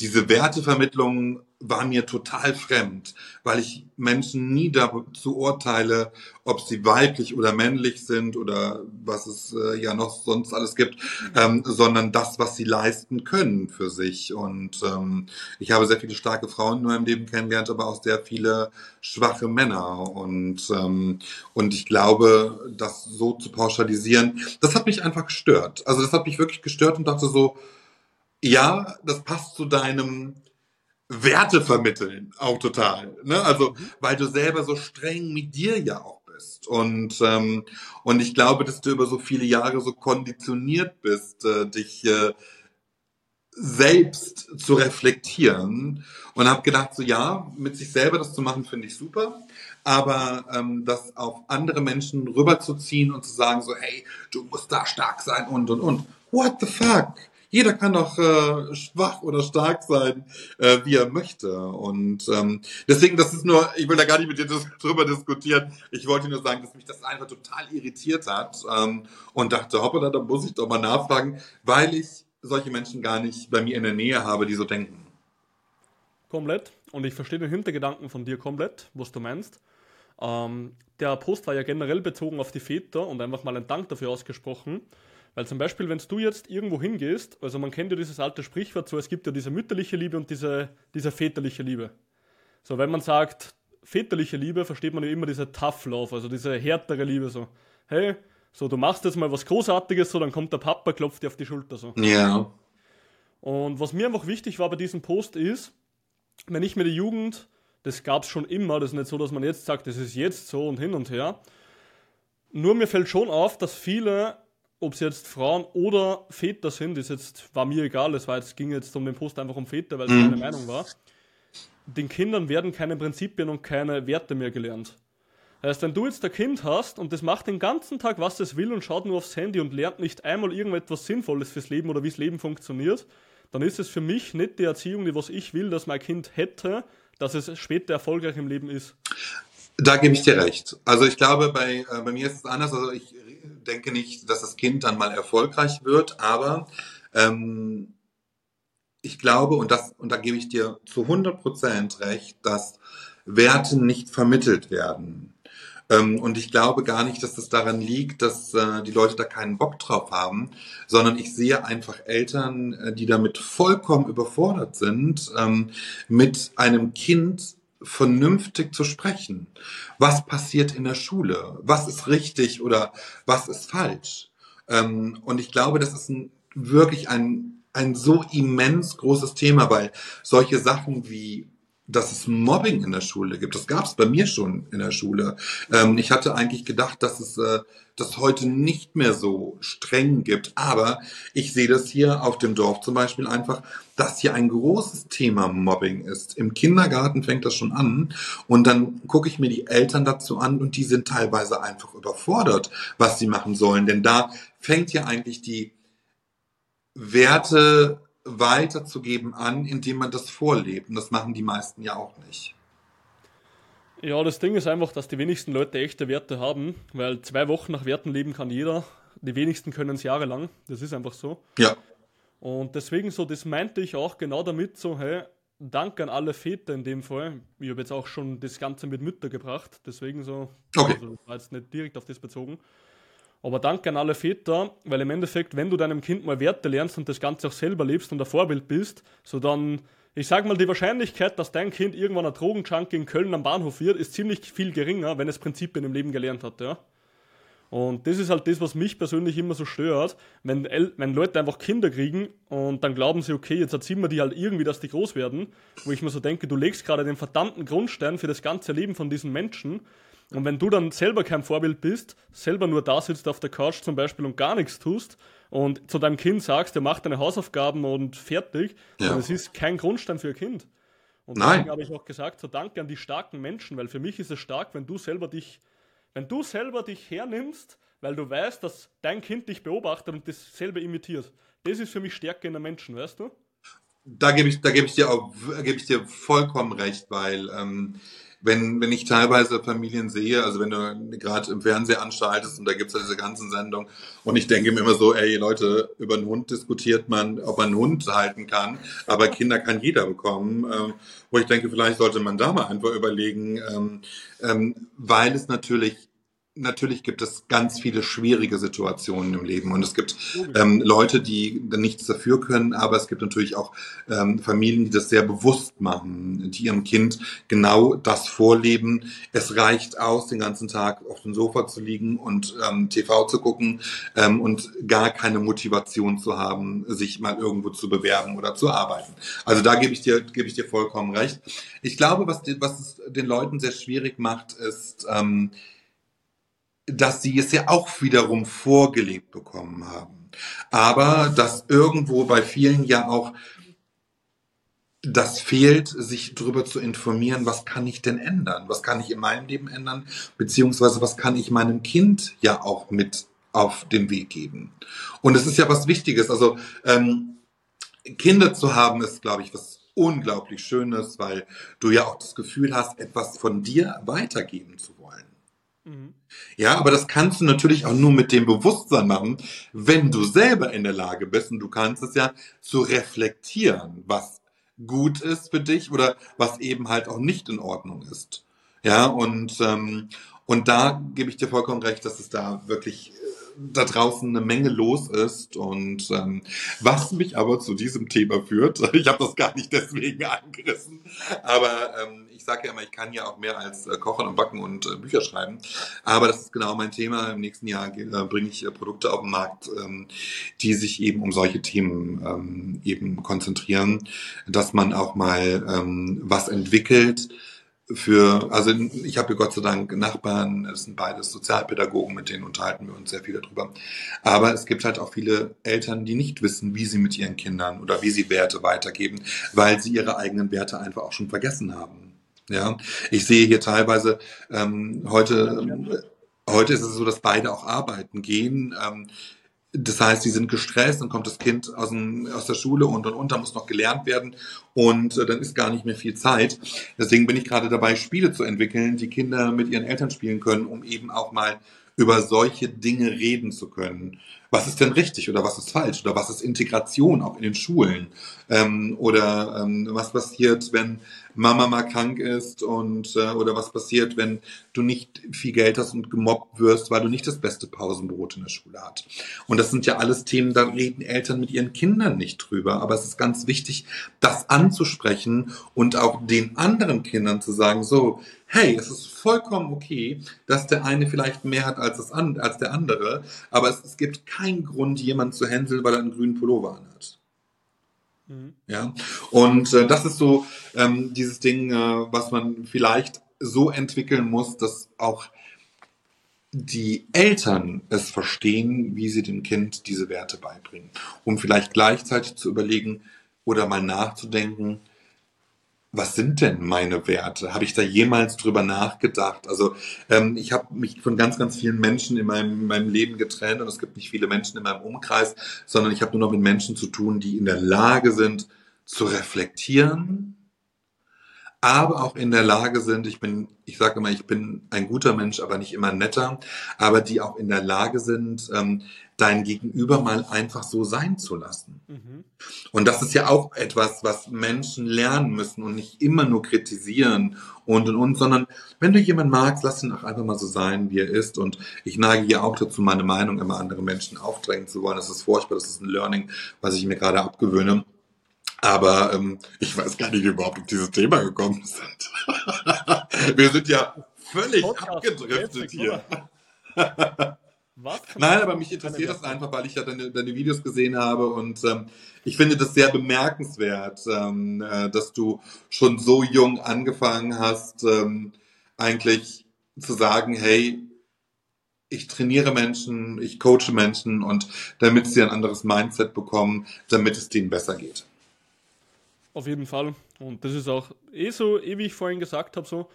diese Wertevermittlung war mir total fremd, weil ich Menschen nie dazu urteile, ob sie weiblich oder männlich sind oder was es äh, ja noch sonst alles gibt, ähm, sondern das, was sie leisten können für sich. Und ähm, ich habe sehr viele starke Frauen in meinem Leben kennengelernt, aber auch sehr viele schwache Männer. Und, ähm, und ich glaube, das so zu pauschalisieren, das hat mich einfach gestört. Also das hat mich wirklich gestört und dachte so, ja, das passt zu deinem Werte vermitteln auch total. Ne? Also, mhm. weil du selber so streng mit dir ja auch bist. Und, ähm, und ich glaube, dass du über so viele Jahre so konditioniert bist, äh, dich äh, selbst zu reflektieren. Und habe gedacht, so ja, mit sich selber das zu machen, finde ich super. Aber ähm, das auf andere Menschen rüberzuziehen und zu sagen, so, hey, du musst da stark sein und und und. What the fuck? Jeder kann doch äh, schwach oder stark sein, äh, wie er möchte. Und ähm, deswegen, das ist nur, ich will da gar nicht mit dir drüber diskutieren. Ich wollte nur sagen, dass mich das einfach total irritiert hat ähm, und dachte, hoppala, da muss ich doch mal nachfragen, weil ich solche Menschen gar nicht bei mir in der Nähe habe, die so denken. Komplett. Und ich verstehe den Hintergedanken von dir komplett, was du meinst. Ähm, der Post war ja generell bezogen auf die Väter und einfach mal ein Dank dafür ausgesprochen. Weil zum Beispiel, wenn du jetzt irgendwo hingehst, also man kennt ja dieses alte Sprichwort so, es gibt ja diese mütterliche Liebe und diese, diese väterliche Liebe. So, wenn man sagt, väterliche Liebe, versteht man ja immer diese Tough Love, also diese härtere Liebe, so, hey, so, du machst jetzt mal was Großartiges, so, dann kommt der Papa, klopft dir auf die Schulter, so. Ja. Und was mir einfach wichtig war bei diesem Post ist, wenn ich mir die Jugend, das gab es schon immer, das ist nicht so, dass man jetzt sagt, das ist jetzt so und hin und her. Nur mir fällt schon auf, dass viele ob es jetzt Frauen oder Väter sind, ist jetzt, war mir egal, es war jetzt, ging jetzt um den Post einfach um Väter, weil es mhm. meine Meinung war. Den Kindern werden keine Prinzipien und keine Werte mehr gelernt. Das heißt, wenn du jetzt ein Kind hast und das macht den ganzen Tag, was es will und schaut nur aufs Handy und lernt nicht einmal irgendetwas Sinnvolles fürs Leben oder wie das Leben funktioniert, dann ist es für mich nicht die Erziehung, die was ich will, dass mein Kind hätte, dass es später erfolgreich im Leben ist. Da gebe ich dir recht. Also ich glaube, bei, äh, bei mir ist es anders. Also ich denke nicht, dass das Kind dann mal erfolgreich wird, aber ähm, ich glaube, und, das, und da gebe ich dir zu 100 Prozent recht, dass Werte nicht vermittelt werden. Ähm, und ich glaube gar nicht, dass das daran liegt, dass äh, die Leute da keinen Bock drauf haben, sondern ich sehe einfach Eltern, äh, die damit vollkommen überfordert sind, ähm, mit einem Kind vernünftig zu sprechen. Was passiert in der Schule? Was ist richtig oder was ist falsch? Ähm, und ich glaube, das ist ein, wirklich ein, ein so immens großes Thema, weil solche Sachen wie dass es Mobbing in der Schule gibt. Das gab es bei mir schon in der Schule. Ähm, ich hatte eigentlich gedacht, dass es äh, das heute nicht mehr so streng gibt. Aber ich sehe das hier auf dem Dorf zum Beispiel einfach, dass hier ein großes Thema Mobbing ist. Im Kindergarten fängt das schon an und dann gucke ich mir die Eltern dazu an und die sind teilweise einfach überfordert, was sie machen sollen. Denn da fängt ja eigentlich die Werte weiterzugeben an, indem man das vorlebt. Und das machen die meisten ja auch nicht. Ja, das Ding ist einfach, dass die wenigsten Leute echte Werte haben, weil zwei Wochen nach Werten leben kann jeder. Die wenigsten können es jahrelang. Das ist einfach so. Ja. Und deswegen so, das meinte ich auch genau damit, so, hey, Danke an alle Väter in dem Fall. Ich habe jetzt auch schon das Ganze mit Mütter gebracht, deswegen so. Okay. Also war jetzt nicht direkt auf das bezogen. Aber danke an alle Väter, weil im Endeffekt, wenn du deinem Kind mal Werte lernst und das Ganze auch selber lebst und ein Vorbild bist, so dann, ich sag mal, die Wahrscheinlichkeit, dass dein Kind irgendwann ein Drogenjunkie in Köln am Bahnhof wird, ist ziemlich viel geringer, wenn es Prinzipien im Leben gelernt hat, ja. Und das ist halt das, was mich persönlich immer so stört, wenn, wenn Leute einfach Kinder kriegen und dann glauben sie, okay, jetzt erziehen wir die halt irgendwie, dass die groß werden, wo ich mir so denke, du legst gerade den verdammten Grundstein für das ganze Leben von diesen Menschen. Und wenn du dann selber kein Vorbild bist, selber nur da sitzt auf der Couch zum Beispiel und gar nichts tust und zu deinem Kind sagst, er macht deine Hausaufgaben und fertig, ja. dann es ist kein Grundstein für ein Kind. Und Nein. deswegen habe ich auch gesagt, so danke an die starken Menschen, weil für mich ist es stark, wenn du selber dich wenn du selber dich hernimmst, weil du weißt, dass dein Kind dich beobachtet und dasselbe imitiert, das ist für mich Stärke in der Menschen, weißt du? Da gebe ich, da gebe ich dir gebe ich dir vollkommen recht, weil ähm, wenn, wenn ich teilweise Familien sehe, also wenn du gerade im Fernseher anschaltest und da gibt's ja diese ganzen Sendungen und ich denke mir immer so, ey Leute, über einen Hund diskutiert man, ob man einen Hund halten kann, aber Kinder kann jeder bekommen, ähm, wo ich denke, vielleicht sollte man da mal einfach überlegen, ähm, ähm, weil es natürlich natürlich gibt es ganz viele schwierige Situationen im Leben und es gibt ähm, Leute, die nichts dafür können, aber es gibt natürlich auch ähm, Familien, die das sehr bewusst machen, die ihrem Kind genau das vorleben. Es reicht aus, den ganzen Tag auf dem Sofa zu liegen und ähm, TV zu gucken ähm, und gar keine Motivation zu haben, sich mal irgendwo zu bewerben oder zu arbeiten. Also da gebe ich dir gebe ich dir vollkommen recht. Ich glaube, was, was es den Leuten sehr schwierig macht, ist ähm, dass sie es ja auch wiederum vorgelegt bekommen haben. Aber dass irgendwo bei vielen ja auch das fehlt, sich darüber zu informieren, was kann ich denn ändern? Was kann ich in meinem Leben ändern? Beziehungsweise was kann ich meinem Kind ja auch mit auf den Weg geben? Und es ist ja was Wichtiges. Also ähm, Kinder zu haben, ist, glaube ich, was unglaublich Schönes, weil du ja auch das Gefühl hast, etwas von dir weitergeben zu wollen. Mhm. Ja, aber das kannst du natürlich auch nur mit dem Bewusstsein machen, wenn du selber in der Lage bist und du kannst es ja zu reflektieren, was gut ist für dich oder was eben halt auch nicht in Ordnung ist. Ja, und, ähm, und da gebe ich dir vollkommen recht, dass es da wirklich da draußen eine Menge los ist. Und ähm, was mich aber zu diesem Thema führt, ich habe das gar nicht deswegen angerissen, aber ähm, ich sage ja immer, ich kann ja auch mehr als äh, kochen und backen und äh, Bücher schreiben. Aber das ist genau mein Thema. Im nächsten Jahr äh, bringe ich äh, Produkte auf den Markt, ähm, die sich eben um solche Themen ähm, eben konzentrieren, dass man auch mal ähm, was entwickelt, für, also ich habe Gott sei Dank Nachbarn, es sind beides Sozialpädagogen, mit denen unterhalten wir uns sehr viel darüber. Aber es gibt halt auch viele Eltern, die nicht wissen, wie sie mit ihren Kindern oder wie sie Werte weitergeben, weil sie ihre eigenen Werte einfach auch schon vergessen haben. Ja, ich sehe hier teilweise ähm, heute, heute ist es so, dass beide auch arbeiten gehen. Ähm, das heißt, sie sind gestresst, dann kommt das Kind aus, dem, aus der Schule und und und, da muss noch gelernt werden und äh, dann ist gar nicht mehr viel Zeit. Deswegen bin ich gerade dabei, Spiele zu entwickeln, die Kinder mit ihren Eltern spielen können, um eben auch mal über solche Dinge reden zu können. Was ist denn richtig oder was ist falsch oder was ist Integration auch in den Schulen? Ähm, oder ähm, was passiert, wenn Mama mal krank ist und äh, oder was passiert, wenn du nicht viel Geld hast und gemobbt wirst, weil du nicht das beste Pausenbrot in der Schule hast. Und das sind ja alles Themen, da reden Eltern mit ihren Kindern nicht drüber. Aber es ist ganz wichtig, das anzusprechen und auch den anderen Kindern zu sagen, so, hey, es ist vollkommen okay, dass der eine vielleicht mehr hat als, das an, als der andere, aber es, es gibt keinen Grund, jemanden zu hänseln, weil er einen grünen Pullover anhat. Mhm. Ja, und äh, das ist so ähm, dieses Ding, äh, was man vielleicht so entwickeln muss, dass auch die Eltern es verstehen, wie sie dem Kind diese Werte beibringen, um vielleicht gleichzeitig zu überlegen oder mal nachzudenken, was sind denn meine Werte? Habe ich da jemals drüber nachgedacht? Also ähm, ich habe mich von ganz, ganz vielen Menschen in meinem, meinem Leben getrennt und es gibt nicht viele Menschen in meinem Umkreis, sondern ich habe nur noch mit Menschen zu tun, die in der Lage sind zu reflektieren, aber auch in der Lage sind, ich bin, ich sage immer, ich bin ein guter Mensch, aber nicht immer netter, aber die auch in der Lage sind, ähm, dein Gegenüber mal einfach so sein zu lassen. Mhm. Und das ist ja auch etwas, was Menschen lernen müssen und nicht immer nur kritisieren und und und, sondern wenn du jemanden magst, lass ihn auch einfach mal so sein, wie er ist. Und ich neige ja auch dazu, meine Meinung immer anderen Menschen aufdrängen zu wollen. Das ist furchtbar, das ist ein Learning, was ich mir gerade abgewöhne. Aber ähm, ich weiß gar nicht, wie wir überhaupt auf dieses Thema gekommen sind. wir sind ja völlig abgedriftet hier. Was? Nein, aber mich interessiert das einfach, weil ich ja deine, deine Videos gesehen habe und ähm, ich finde das sehr bemerkenswert, ähm, äh, dass du schon so jung angefangen hast, ähm, eigentlich zu sagen, hey, ich trainiere Menschen, ich coache Menschen und damit sie ein anderes Mindset bekommen, damit es denen besser geht. Auf jeden Fall. Und das ist auch eh so, eh wie ich vorhin gesagt habe, so,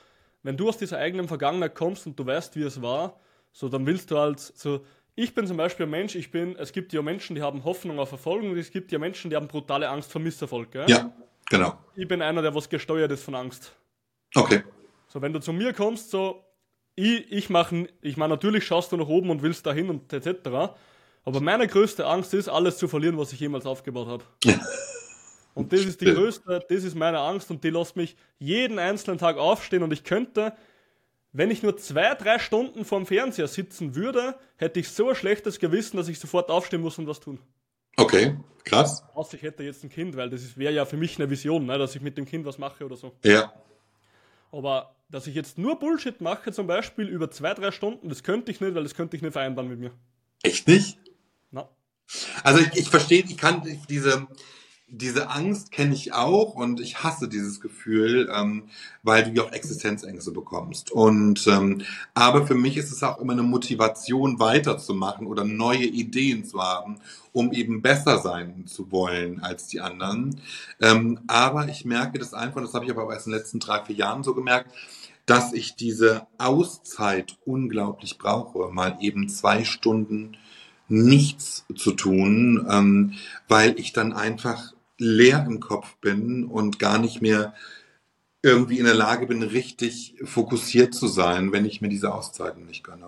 wenn du aus dieser eigenen Vergangenheit kommst und du weißt, wie es war, so dann willst du halt so, ich bin zum Beispiel ein Mensch, ich bin, es gibt ja Menschen, die haben Hoffnung auf Erfolg und es gibt ja Menschen, die haben brutale Angst vor Misserfolg, gell? Ja, genau. Ich bin einer, der was gesteuert ist von Angst. Okay. So, wenn du zu mir kommst, so, ich, ich mache, ich meine, natürlich schaust du nach oben und willst dahin und etc. Aber meine größte Angst ist, alles zu verlieren, was ich jemals aufgebaut habe. Und das ist die größte, das ist meine Angst und die lässt mich jeden einzelnen Tag aufstehen und ich könnte, wenn ich nur zwei, drei Stunden vorm Fernseher sitzen würde, hätte ich so ein schlechtes Gewissen, dass ich sofort aufstehen muss und was tun. Okay, krass. Außer ich hätte jetzt ein Kind, weil das wäre ja für mich eine Vision, ne, dass ich mit dem Kind was mache oder so. Ja. Aber dass ich jetzt nur Bullshit mache, zum Beispiel über zwei, drei Stunden, das könnte ich nicht, weil das könnte ich nicht vereinbaren mit mir. Echt nicht? Na. Also ich, ich verstehe, ich kann diese, diese Angst kenne ich auch und ich hasse dieses Gefühl, ähm, weil du ja auch Existenzängste bekommst. Und ähm, aber für mich ist es auch immer eine Motivation, weiterzumachen oder neue Ideen zu haben, um eben besser sein zu wollen als die anderen. Ähm, aber ich merke das einfach, das habe ich aber auch erst in den letzten drei, vier Jahren so gemerkt, dass ich diese Auszeit unglaublich brauche, mal eben zwei Stunden nichts zu tun, ähm, weil ich dann einfach leer im Kopf bin und gar nicht mehr irgendwie in der Lage bin, richtig fokussiert zu sein, wenn ich mir diese Auszeiten nicht gönne.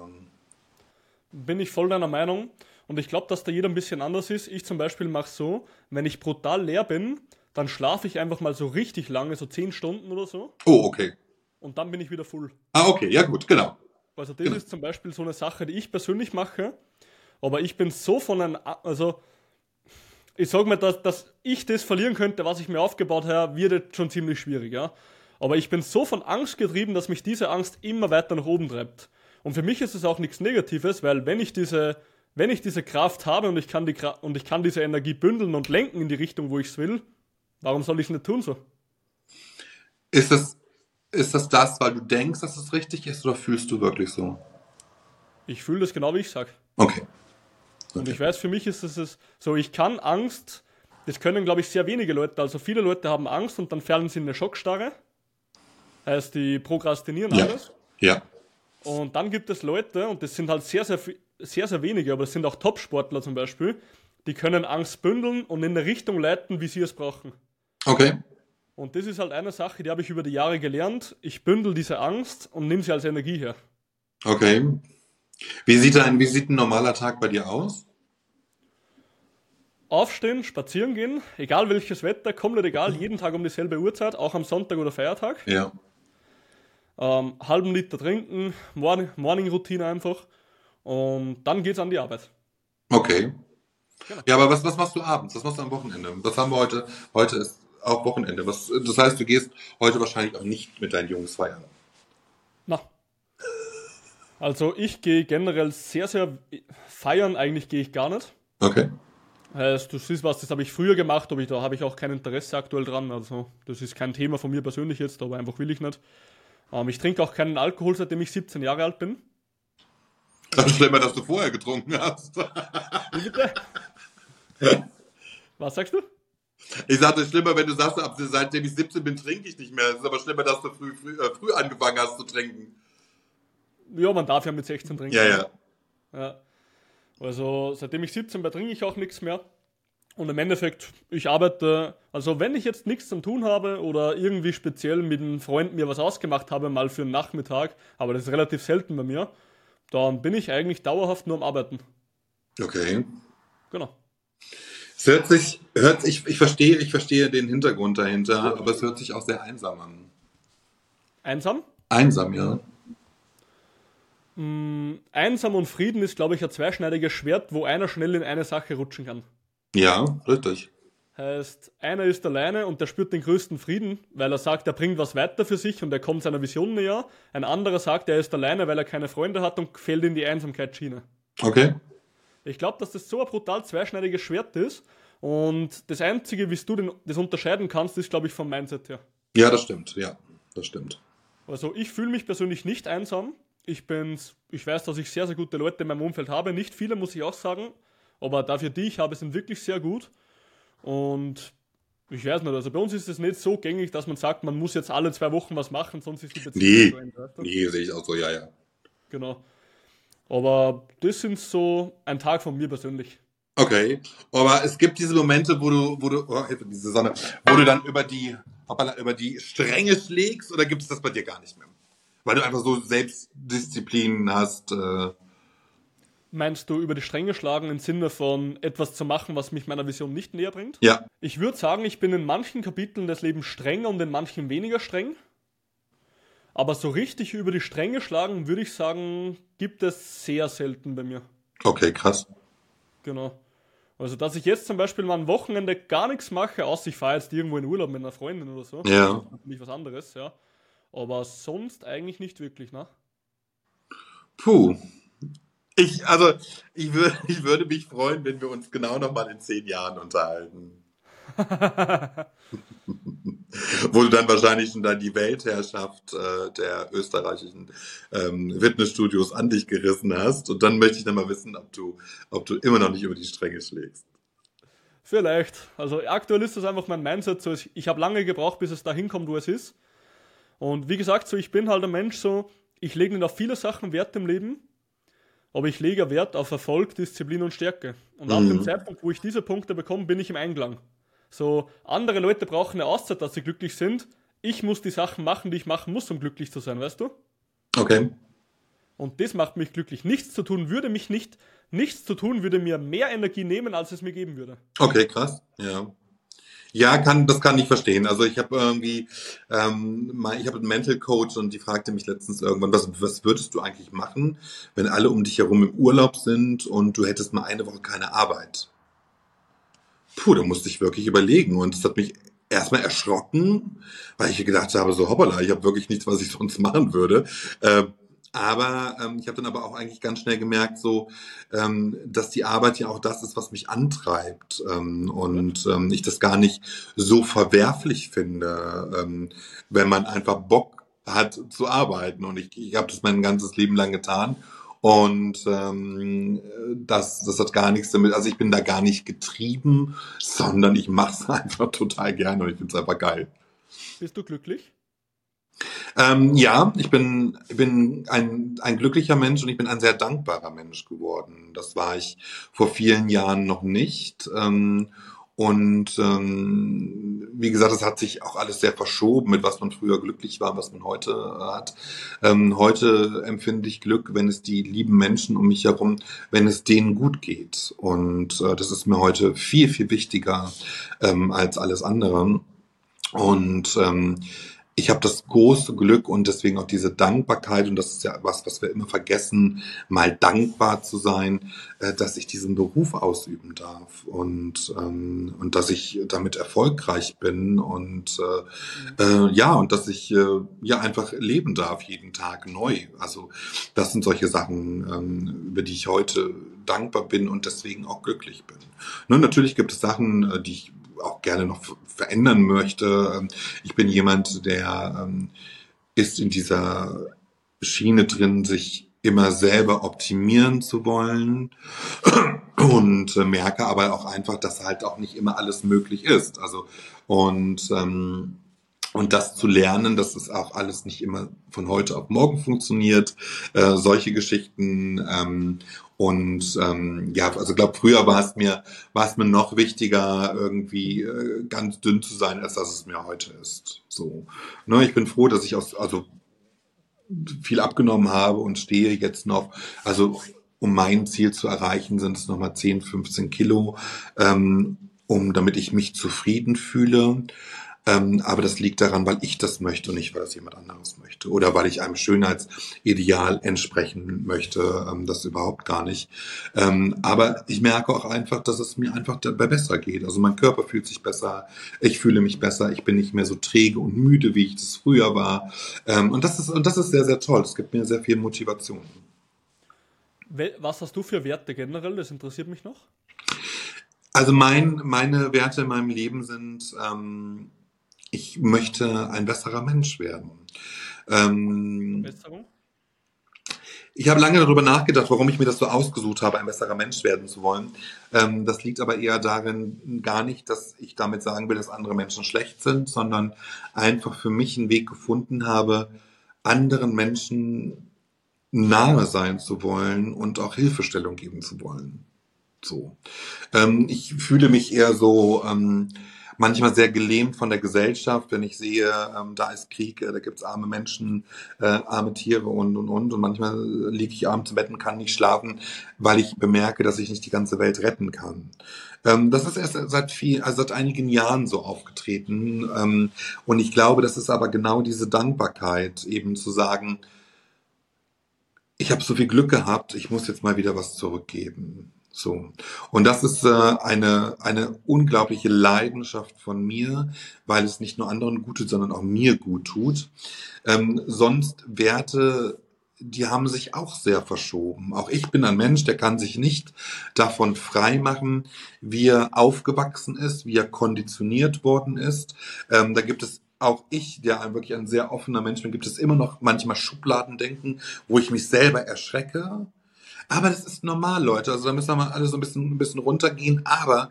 Bin ich voll deiner Meinung. Und ich glaube, dass da jeder ein bisschen anders ist. Ich zum Beispiel mache so, wenn ich brutal leer bin, dann schlafe ich einfach mal so richtig lange, so 10 Stunden oder so. Oh, okay. Und dann bin ich wieder full. Ah, okay, ja gut, genau. Also das genau. ist zum Beispiel so eine Sache, die ich persönlich mache. Aber ich bin so von einem, also ich sag mal, dass, dass ich das verlieren könnte, was ich mir aufgebaut habe, wird schon ziemlich schwierig, ja. Aber ich bin so von Angst getrieben, dass mich diese Angst immer weiter nach oben treibt. Und für mich ist es auch nichts Negatives, weil wenn ich diese, wenn ich diese Kraft habe und ich kann die und ich kann diese Energie bündeln und lenken in die Richtung, wo ich es will, warum soll ich es nicht tun so? Ist das, ist das das, weil du denkst, dass es richtig ist, oder fühlst du wirklich so? Ich fühle das genau, wie ich sag. Okay. Und ich weiß, für mich ist es so, ich kann Angst, das können, glaube ich, sehr wenige Leute. Also viele Leute haben Angst und dann fallen sie in eine Schockstarre. Heißt, die prokrastinieren ja. alles. Ja. Und dann gibt es Leute, und das sind halt sehr, sehr, sehr, sehr wenige, aber es sind auch Top-Sportler zum Beispiel, die können Angst bündeln und in eine Richtung leiten, wie sie es brauchen. Okay. Und das ist halt eine Sache, die habe ich über die Jahre gelernt. Ich bündel diese Angst und nehme sie als Energie her. Okay. Wie sieht, ein, wie sieht ein normaler Tag bei dir aus? Aufstehen, spazieren gehen, egal welches Wetter, komplett egal, jeden Tag um dieselbe Uhrzeit, auch am Sonntag oder Feiertag. Ja. Ähm, halben Liter trinken, Morning-Routine einfach. Und dann geht's an die Arbeit. Okay. Genau. Ja, aber was, was machst du abends? Was machst du am Wochenende? Was haben wir heute? Heute ist auch Wochenende. Was, das heißt, du gehst heute wahrscheinlich auch nicht mit deinen Jungs feiern. Also ich gehe generell sehr, sehr feiern, eigentlich gehe ich gar nicht. Okay. Heißt, du siehst was, das habe ich früher gemacht, aber ich, da habe ich auch kein Interesse aktuell dran. Also das ist kein Thema von mir persönlich jetzt, aber einfach will ich nicht. Ähm, ich trinke auch keinen Alkohol, seitdem ich 17 Jahre alt bin. Das ist schlimmer, dass du vorher getrunken hast. Wie bitte? Was sagst du? Ich sagte, schlimmer, wenn du sagst, seitdem ich 17 bin, trinke ich nicht mehr. Es ist aber schlimmer, dass du früh, früh, äh, früh angefangen hast zu trinken. Ja, man darf ja mit 16 trinken. Ja, ja. ja. Also seitdem ich 17 bin, trinke ich auch nichts mehr. Und im Endeffekt, ich arbeite, also wenn ich jetzt nichts zum Tun habe oder irgendwie speziell mit einem Freund mir was ausgemacht habe, mal für einen Nachmittag, aber das ist relativ selten bei mir, dann bin ich eigentlich dauerhaft nur am Arbeiten. Okay. Genau. Es hört sich, hört, ich, ich verstehe, ich verstehe den Hintergrund dahinter, aber es hört sich auch sehr einsam an. Einsam? Einsam, ja. Mm, einsam und Frieden ist, glaube ich, ein zweischneidiges Schwert, wo einer schnell in eine Sache rutschen kann. Ja, richtig. Heißt, einer ist alleine und der spürt den größten Frieden, weil er sagt, er bringt was weiter für sich und er kommt seiner Vision näher. Ein anderer sagt, er ist alleine, weil er keine Freunde hat und fällt in die Einsamkeitsschiene. Okay. Ich glaube, dass das so ein brutal zweischneidiges Schwert ist und das Einzige, wie du den, das unterscheiden kannst, ist, glaube ich, vom Mindset her. Ja, das stimmt. Ja, das stimmt. Also ich fühle mich persönlich nicht einsam. Ich bin's, ich weiß, dass ich sehr, sehr gute Leute in meinem Umfeld habe. Nicht viele, muss ich auch sagen. Aber dafür, die ich habe, sind wirklich sehr gut. Und ich weiß nicht, also bei uns ist es nicht so gängig, dass man sagt, man muss jetzt alle zwei Wochen was machen, sonst ist die Beziehung nee, so Nee, sehe ich auch so, ja, ja. Genau. Aber das sind so ein Tag von mir persönlich. Okay, aber es gibt diese Momente, wo du, wo du, oh, diese Sonne, wo du dann über die, über die Stränge schlägst oder gibt es das bei dir gar nicht mehr? Weil du einfach so Selbstdisziplin hast. Äh Meinst du über die Stränge schlagen im Sinne von etwas zu machen, was mich meiner Vision nicht näher bringt? Ja. Ich würde sagen, ich bin in manchen Kapiteln des Lebens strenger und in manchen weniger streng. Aber so richtig über die Stränge schlagen, würde ich sagen, gibt es sehr selten bei mir. Okay, krass. Genau. Also, dass ich jetzt zum Beispiel mal ein Wochenende gar nichts mache, außer ich fahre jetzt irgendwo in Urlaub mit einer Freundin oder so. Ja. Nicht was anderes, ja. Aber sonst eigentlich nicht wirklich, ne? Puh. Ich, also, ich, würde, ich würde mich freuen, wenn wir uns genau nochmal in zehn Jahren unterhalten. Wo du dann wahrscheinlich schon dann die Weltherrschaft äh, der österreichischen ähm, Fitnessstudios an dich gerissen hast. Und dann möchte ich dann mal wissen, ob du, ob du immer noch nicht über die Stränge schlägst. Vielleicht. Also aktuell ist das einfach mein Mindset. So, ich habe lange gebraucht, bis es dahin kommt, wo es ist. Und wie gesagt, so ich bin halt ein Mensch, so ich lege nicht auf viele Sachen Wert im Leben, aber ich lege Wert auf Erfolg, Disziplin und Stärke. Und ab dem mhm. Zeitpunkt, wo ich diese Punkte bekomme, bin ich im Einklang. So, andere Leute brauchen eine Auszeit, dass sie glücklich sind. Ich muss die Sachen machen, die ich machen muss, um glücklich zu sein, weißt du? Okay. Und das macht mich glücklich. Nichts zu tun würde mich nicht, nichts zu tun würde mir mehr Energie nehmen, als es mir geben würde. Okay, krass. Ja. Ja, kann, das kann ich verstehen. Also ich habe irgendwie, ähm, ich habe einen Mental Coach und die fragte mich letztens irgendwann, was, was würdest du eigentlich machen, wenn alle um dich herum im Urlaub sind und du hättest mal eine Woche keine Arbeit? Puh, da musste ich wirklich überlegen und es hat mich erstmal erschrocken, weil ich gedacht habe, so hoppala, ich habe wirklich nichts, was ich sonst machen würde. Äh, aber ähm, ich habe dann aber auch eigentlich ganz schnell gemerkt, so, ähm, dass die Arbeit ja auch das ist, was mich antreibt ähm, und ähm, ich das gar nicht so verwerflich finde, ähm, wenn man einfach Bock hat zu arbeiten. Und ich, ich habe das mein ganzes Leben lang getan. Und ähm, das, das hat gar nichts damit, also ich bin da gar nicht getrieben, sondern ich mache es einfach total gerne und ich finde es einfach geil. Bist du glücklich? Ähm, ja, ich bin, bin ein, ein glücklicher Mensch und ich bin ein sehr dankbarer Mensch geworden. Das war ich vor vielen Jahren noch nicht. Ähm, und ähm, wie gesagt, es hat sich auch alles sehr verschoben, mit was man früher glücklich war, was man heute äh, hat. Ähm, heute empfinde ich Glück, wenn es die lieben Menschen um mich herum, wenn es denen gut geht. Und äh, das ist mir heute viel, viel wichtiger ähm, als alles andere. Und ähm, ich habe das große Glück und deswegen auch diese Dankbarkeit, und das ist ja was, was wir immer vergessen, mal dankbar zu sein, äh, dass ich diesen Beruf ausüben darf und, ähm, und dass ich damit erfolgreich bin und äh, äh, ja, und dass ich äh, ja einfach leben darf jeden Tag neu. Also das sind solche Sachen, ähm, über die ich heute dankbar bin und deswegen auch glücklich bin. Nun, natürlich gibt es Sachen, äh, die ich auch gerne noch verändern möchte. Ähm, ich bin jemand, der ähm, ist in dieser Schiene drin, sich immer selber optimieren zu wollen und äh, merke aber auch einfach, dass halt auch nicht immer alles möglich ist. Also und ähm, und das zu lernen, dass es auch alles nicht immer von heute auf morgen funktioniert, äh, solche Geschichten ähm, Und ähm, ja, also glaube früher war es mir war es mir noch wichtiger irgendwie äh, ganz dünn zu sein, als dass es mir heute ist. So, ne, ich bin froh, dass ich aus also viel abgenommen habe und stehe jetzt noch, also um mein Ziel zu erreichen, sind es nochmal 10, 15 Kilo, ähm, um damit ich mich zufrieden fühle. Ähm, aber das liegt daran, weil ich das möchte und nicht, weil das jemand anderes möchte. Oder weil ich einem Schönheitsideal entsprechen möchte. Ähm, das überhaupt gar nicht. Ähm, aber ich merke auch einfach, dass es mir einfach dabei besser geht. Also mein Körper fühlt sich besser, ich fühle mich besser, ich bin nicht mehr so träge und müde, wie ich das früher war. Ähm, und, das ist, und das ist sehr, sehr toll. Es gibt mir sehr viel Motivation. Was hast du für Werte generell? Das interessiert mich noch. Also mein, meine Werte in meinem Leben sind, ähm, ich möchte ein besserer Mensch werden. Ähm, Verbesserung? Ich habe lange darüber nachgedacht, warum ich mir das so ausgesucht habe, ein besserer Mensch werden zu wollen. Ähm, das liegt aber eher darin, gar nicht, dass ich damit sagen will, dass andere Menschen schlecht sind, sondern einfach für mich einen Weg gefunden habe, anderen Menschen nahe sein zu wollen und auch Hilfestellung geben zu wollen. So. Ähm, ich fühle mich eher so ähm, manchmal sehr gelähmt von der Gesellschaft, wenn ich sehe, ähm, da ist Krieg, äh, da gibt's arme Menschen, äh, arme Tiere und und und. Und manchmal liege ich abends im Bett und kann nicht schlafen, weil ich bemerke, dass ich nicht die ganze Welt retten kann. Ähm, das ist erst seit viel, also seit einigen Jahren so aufgetreten. Ähm, und ich glaube, das ist aber genau diese Dankbarkeit, eben zu sagen, ich habe so viel Glück gehabt, ich muss jetzt mal wieder was zurückgeben. So. Und das ist äh, eine, eine unglaubliche Leidenschaft von mir, weil es nicht nur anderen gut tut, sondern auch mir gut tut. Ähm, sonst Werte, die haben sich auch sehr verschoben. Auch ich bin ein Mensch, der kann sich nicht davon frei machen, wie er aufgewachsen ist, wie er konditioniert worden ist. Ähm, da gibt es auch ich, der wirklich ein sehr offener Mensch bin, gibt es immer noch manchmal Schubladendenken, wo ich mich selber erschrecke aber das ist normal, Leute. Also da müssen wir mal alle so ein bisschen, ein bisschen runtergehen, aber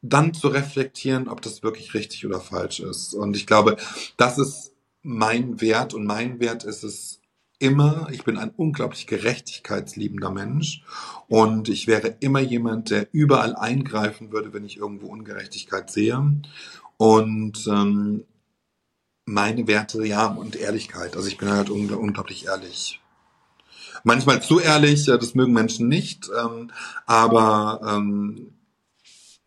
dann zu reflektieren, ob das wirklich richtig oder falsch ist. Und ich glaube, das ist mein Wert und mein Wert ist es immer, ich bin ein unglaublich gerechtigkeitsliebender Mensch und ich wäre immer jemand, der überall eingreifen würde, wenn ich irgendwo Ungerechtigkeit sehe. Und ähm, meine Werte, ja, und Ehrlichkeit. Also ich bin halt unglaublich ehrlich. Manchmal zu ehrlich, das mögen Menschen nicht, ähm, aber ähm,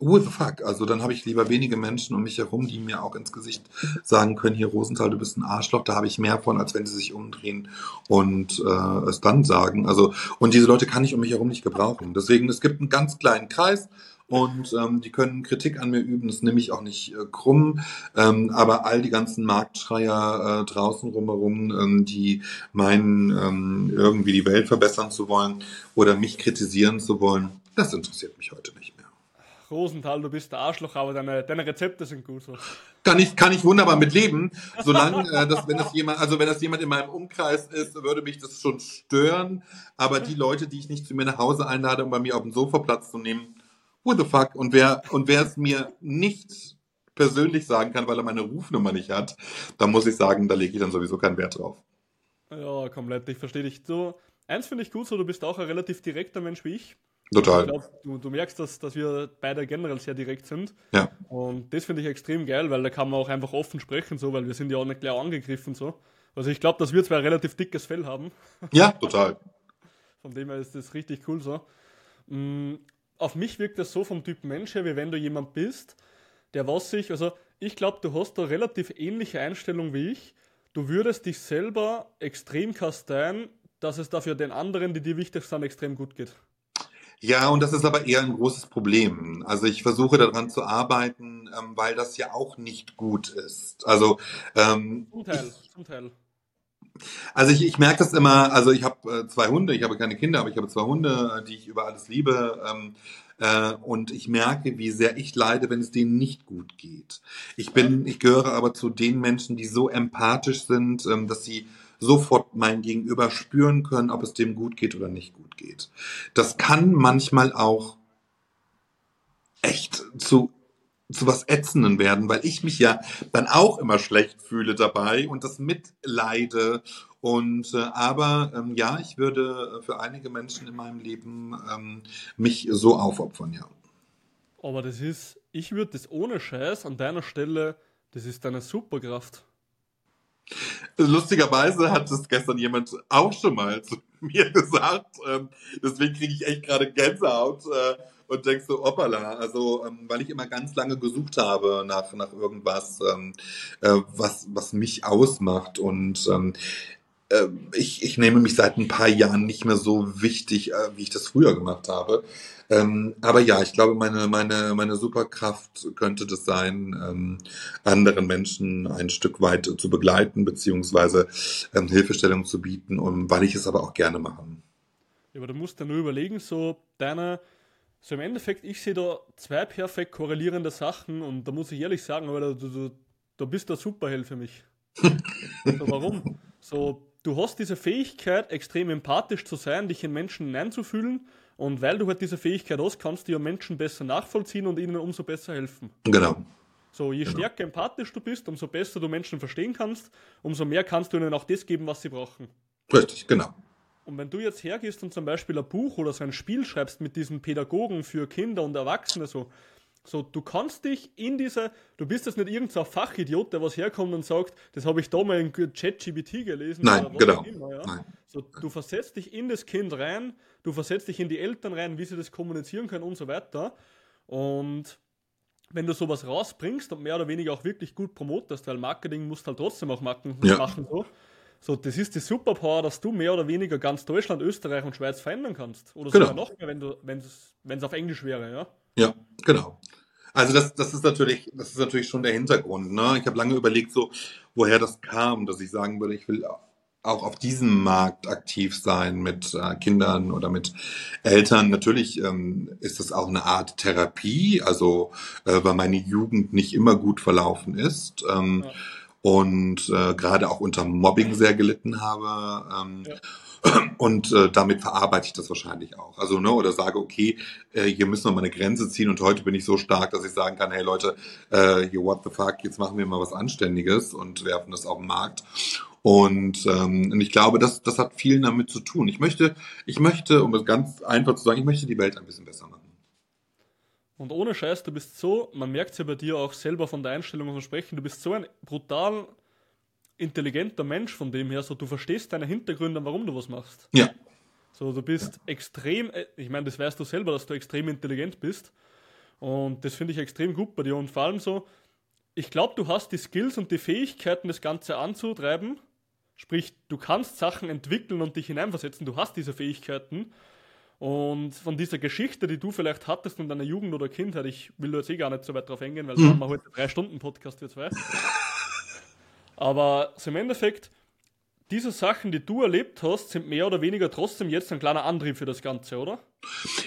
who the fuck? Also dann habe ich lieber wenige Menschen um mich herum, die mir auch ins Gesicht sagen können, hier Rosenthal, du bist ein Arschloch, da habe ich mehr von, als wenn sie sich umdrehen und äh, es dann sagen. Also und diese Leute kann ich um mich herum nicht gebrauchen. Deswegen, es gibt einen ganz kleinen Kreis und ähm, die können Kritik an mir üben, das nehme ich auch nicht äh, krumm, ähm, aber all die ganzen Marktschreier äh, draußen rumherum, ähm, die meinen, ähm, irgendwie die Welt verbessern zu wollen oder mich kritisieren zu wollen, das interessiert mich heute nicht mehr. Rosenthal, du bist der Arschloch, aber deine, deine Rezepte sind gut so. Kann ich, kann ich wunderbar mit leben, solange, äh, dass, wenn das jemand, also wenn das jemand in meinem Umkreis ist, würde mich das schon stören. Aber die Leute, die ich nicht zu mir nach Hause einlade, um bei mir auf dem Sofa Platz zu nehmen, who the fuck? Und wer, und wer es mir nicht persönlich sagen kann, weil er meine Rufnummer nicht hat, dann muss ich sagen, da lege ich dann sowieso keinen Wert drauf. Ja, komplett. Ich verstehe dich. So, eins finde ich gut, so du bist auch ein relativ direkter Mensch wie ich. Total. Ich glaub, du, du, merkst, dass, dass wir beide generell sehr direkt sind. Ja. Und das finde ich extrem geil, weil da kann man auch einfach offen sprechen, so, weil wir sind ja auch nicht gleich angegriffen. so. Also ich glaube, dass wir zwei relativ dickes Fell haben. Ja, total. Von dem her ist das richtig cool so. Auf mich wirkt das so vom Typ Mensch her, wie wenn du jemand bist, der was sich, also ich glaube, du hast da relativ ähnliche Einstellung wie ich. Du würdest dich selber extrem kasteien, dass es dafür den anderen, die dir wichtig sind, extrem gut geht. Ja, und das ist aber eher ein großes Problem. Also ich versuche daran zu arbeiten, ähm, weil das ja auch nicht gut ist. Also ähm, zum Teil, ich, zum Teil. Also ich, ich merke das immer, also ich habe äh, zwei Hunde, ich habe keine Kinder, aber ich habe zwei Hunde, äh, die ich über alles liebe. Ähm, äh, und ich merke, wie sehr ich leide, wenn es denen nicht gut geht. Ich bin, ich gehöre aber zu den Menschen, die so empathisch sind, ähm, dass sie sofort mein Gegenüber spüren können, ob es dem gut geht oder nicht gut geht. Das kann manchmal auch echt zu zu was Ätzenden werden, weil ich mich ja dann auch immer schlecht fühle dabei und das mitleide Und äh, aber ähm, ja, ich würde für einige Menschen in meinem Leben ähm, mich so aufopfern, ja. Aber das ist, ich würde das ohne Scheiß an deiner Stelle, das ist deine Superkraft. Lustigerweise hat es gestern jemand auch schon mal zu mir gesagt. Ähm, deswegen kriege ich echt gerade Gänsehaut äh, und denkst so, hoppala. Also, ähm, weil ich immer ganz lange gesucht habe nach, nach irgendwas, ähm, äh, was, was mich ausmacht. Und ähm, äh, ich, ich nehme mich seit ein paar Jahren nicht mehr so wichtig, äh, wie ich das früher gemacht habe. Ähm, aber ja, ich glaube, meine, meine, meine Superkraft könnte das sein, ähm, anderen Menschen ein Stück weit zu begleiten, beziehungsweise ähm, Hilfestellung zu bieten, und weil ich es aber auch gerne mache. Ja, aber du musst ja nur überlegen, so deine, so im Endeffekt, ich sehe da zwei perfekt korrelierende Sachen und da muss ich ehrlich sagen, aber du, du, du bist der Superheld für mich. so, warum? So, du hast diese Fähigkeit, extrem empathisch zu sein, dich in Menschen hineinzufühlen. Und weil du halt diese Fähigkeit hast, kannst du ja Menschen besser nachvollziehen und ihnen umso besser helfen. Genau. So, je genau. stärker empathisch du bist, umso besser du Menschen verstehen kannst, umso mehr kannst du ihnen auch das geben, was sie brauchen. Richtig, genau. Und wenn du jetzt hergehst und zum Beispiel ein Buch oder so ein Spiel schreibst mit diesen Pädagogen für Kinder und Erwachsene, so, so, du kannst dich in dieser, du bist jetzt nicht irgendein Fachidiot, der was herkommt und sagt, das habe ich da mal in ChatGPT gelesen. Nein, genau. Immer, ja? Nein. So, du versetzt dich in das Kind rein, du versetzt dich in die Eltern rein, wie sie das kommunizieren können und so weiter. Und wenn du sowas rausbringst und mehr oder weniger auch wirklich gut promotest, weil Marketing musst halt trotzdem auch machen, ja. machen so. So, das ist die Superpower, dass du mehr oder weniger ganz Deutschland, Österreich und Schweiz verändern kannst. Oder genau. sogar noch mehr, wenn es auf Englisch wäre, ja. Ja, genau. Also das, das ist natürlich, das ist natürlich schon der Hintergrund. Ne? Ich habe lange überlegt, so woher das kam, dass ich sagen würde, ich will auch auf diesem Markt aktiv sein mit äh, Kindern oder mit Eltern. Natürlich ähm, ist das auch eine Art Therapie, also äh, weil meine Jugend nicht immer gut verlaufen ist. Ähm, ja. Und äh, gerade auch unter Mobbing sehr gelitten habe. Ähm, ja. Und äh, damit verarbeite ich das wahrscheinlich auch. Also, ne, oder sage, okay, äh, hier müssen wir mal eine Grenze ziehen und heute bin ich so stark, dass ich sagen kann, hey Leute, äh, hier what the fuck, jetzt machen wir mal was Anständiges und werfen das auf den Markt. Und, ähm, und ich glaube, das, das hat viel damit zu tun. Ich möchte, ich möchte, um es ganz einfach zu sagen, ich möchte die Welt ein bisschen besser machen. Und ohne Scheiß, du bist so, man merkt es ja bei dir auch selber von der Einstellung und Sprechen, du bist so ein brutal intelligenter Mensch von dem her, so du verstehst deine Hintergründe, warum du was machst. Ja. So, du bist ja. extrem, äh, ich meine, das weißt du selber, dass du extrem intelligent bist. Und das finde ich extrem gut bei dir. Und vor allem so, ich glaube, du hast die Skills und die Fähigkeiten, das Ganze anzutreiben. Sprich, du kannst Sachen entwickeln und dich hineinversetzen. Du hast diese Fähigkeiten. Und von dieser Geschichte, die du vielleicht hattest in deiner Jugend oder Kindheit, ich will jetzt eh gar nicht so weit drauf eingehen, weil mhm. wir haben heute drei Stunden Podcast, wir zwei. Aber so im Endeffekt, diese Sachen, die du erlebt hast, sind mehr oder weniger trotzdem jetzt ein kleiner Antrieb für das Ganze, oder?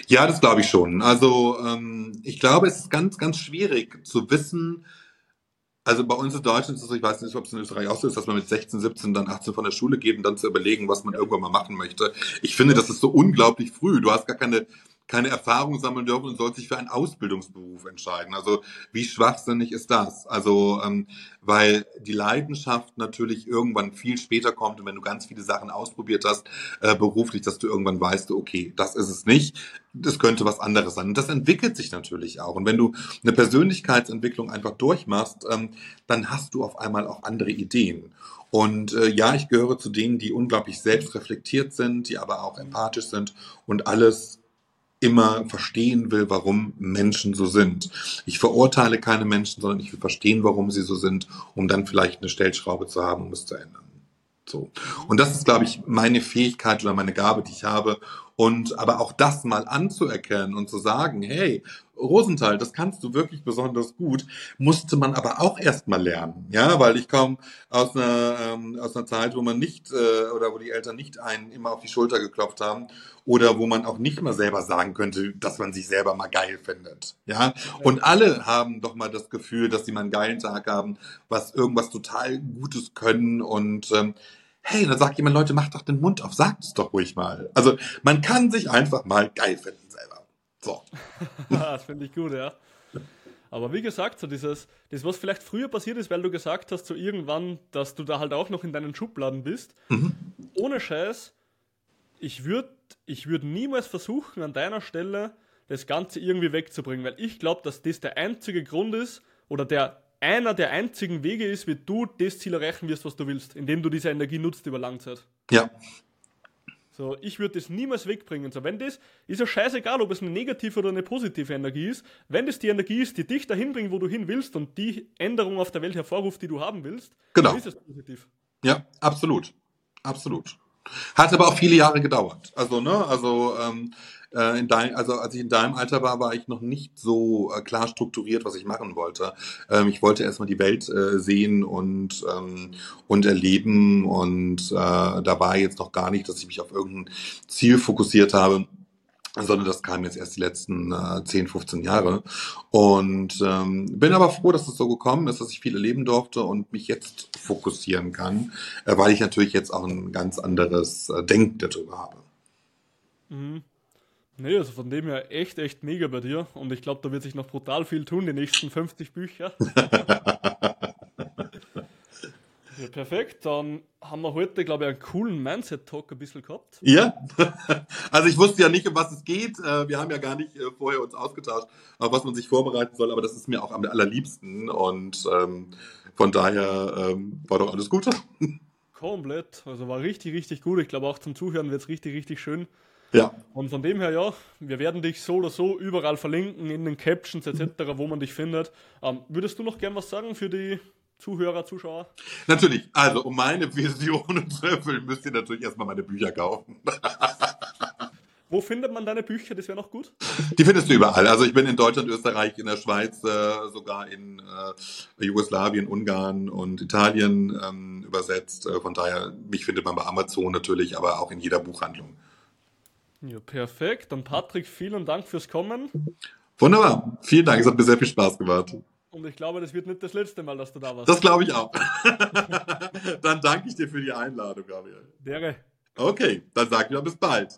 Ja, das glaube ich schon. Also ähm, ich glaube, es ist ganz, ganz schwierig zu wissen, also bei uns in Deutschland ist es, ich weiß nicht, ob es in Österreich auch so ist, dass man mit 16, 17, dann 18 von der Schule geht und dann zu überlegen, was man irgendwann mal machen möchte. Ich finde, das ist so unglaublich früh. Du hast gar keine keine Erfahrung sammeln dürfen und soll sich für einen Ausbildungsberuf entscheiden. Also wie schwachsinnig ist das? Also ähm, weil die Leidenschaft natürlich irgendwann viel später kommt und wenn du ganz viele Sachen ausprobiert hast äh, beruflich, dass du irgendwann weißt, okay, das ist es nicht, das könnte was anderes sein. Und das entwickelt sich natürlich auch. Und wenn du eine Persönlichkeitsentwicklung einfach durchmachst, ähm, dann hast du auf einmal auch andere Ideen. Und äh, ja, ich gehöre zu denen, die unglaublich selbstreflektiert sind, die aber auch empathisch sind und alles immer verstehen will, warum Menschen so sind. Ich verurteile keine Menschen, sondern ich will verstehen, warum sie so sind, um dann vielleicht eine Stellschraube zu haben, um es zu ändern. So. Und das ist, glaube ich, meine Fähigkeit oder meine Gabe, die ich habe. Und aber auch das mal anzuerkennen und zu sagen, hey, Rosenthal, das kannst du wirklich besonders gut, musste man aber auch erstmal lernen, ja, weil ich komme aus einer ähm, aus einer Zeit, wo man nicht äh, oder wo die Eltern nicht einen immer auf die Schulter geklopft haben oder wo man auch nicht mal selber sagen könnte, dass man sich selber mal geil findet, ja. Und alle haben doch mal das Gefühl, dass sie mal einen geilen Tag haben, was irgendwas total Gutes können und ähm, hey, dann sagt jemand, Leute, macht doch den Mund auf, sagt es doch ruhig mal. Also man kann sich einfach mal geil finden selber. So. das finde ich gut, ja. Aber wie gesagt, so dieses, das, was vielleicht früher passiert ist, weil du gesagt hast, so irgendwann, dass du da halt auch noch in deinen Schubladen bist, mhm. ohne Scheiß, ich würde ich würd niemals versuchen, an deiner Stelle das Ganze irgendwie wegzubringen, weil ich glaube, dass das der einzige Grund ist oder der einer der einzigen Wege ist, wie du das Ziel erreichen wirst, was du willst, indem du diese Energie nutzt über Langzeit. Ja. So, ich würde das niemals wegbringen. So, wenn das, ist ja scheißegal, ob es eine negative oder eine positive Energie ist. Wenn das die Energie ist, die dich dahin bringt, wo du hin willst und die Änderung auf der Welt hervorruft, die du haben willst, genau. dann ist es positiv. Ja, absolut. Absolut. Hat aber auch viele Jahre gedauert. Also, ne, also, ähm, äh, in dein, also als ich in deinem Alter war, war ich noch nicht so äh, klar strukturiert, was ich machen wollte. Ähm, ich wollte erstmal die Welt äh, sehen und, ähm, und erleben und äh, da war jetzt noch gar nicht, dass ich mich auf irgendein Ziel fokussiert habe sondern das kam jetzt erst die letzten äh, 10, 15 Jahre. Und ähm, bin aber froh, dass es so gekommen ist, dass ich viel erleben durfte und mich jetzt fokussieren kann, äh, weil ich natürlich jetzt auch ein ganz anderes äh, Denken darüber habe. Mhm. Nee, also von dem her echt, echt mega bei dir. Und ich glaube, da wird sich noch brutal viel tun, die nächsten 50 Bücher. Ja, perfekt. Dann haben wir heute, glaube ich, einen coolen Mindset-Talk ein bisschen gehabt. Ja, also ich wusste ja nicht, um was es geht. Äh, wir haben ja gar nicht äh, vorher uns ausgetauscht, auf was man sich vorbereiten soll, aber das ist mir auch am allerliebsten und ähm, von daher ähm, war doch alles gut. Komplett. Also war richtig, richtig gut. Ich glaube auch zum Zuhören wird es richtig, richtig schön. Ja. Und von dem her, ja, wir werden dich so oder so überall verlinken, in den Captions etc., wo man dich findet. Ähm, würdest du noch gern was sagen für die Zuhörer, Zuschauer? Natürlich. Also, um meine Visionen zu erfüllen, müsst ihr natürlich erstmal meine Bücher kaufen. Wo findet man deine Bücher? Das wäre noch gut. Die findest du überall. Also ich bin in Deutschland, Österreich, in der Schweiz, äh, sogar in äh, Jugoslawien, Ungarn und Italien ähm, übersetzt. Äh, von daher, mich findet man bei Amazon natürlich, aber auch in jeder Buchhandlung. Ja, perfekt. Dann Patrick, vielen Dank fürs Kommen. Wunderbar. Vielen Dank. Es hat mir sehr viel Spaß gemacht. Und ich glaube, das wird nicht das letzte Mal, dass du da warst. Das glaube ich auch. dann danke ich dir für die Einladung, Gabriel. Dere. Okay, dann sagen wir bis bald.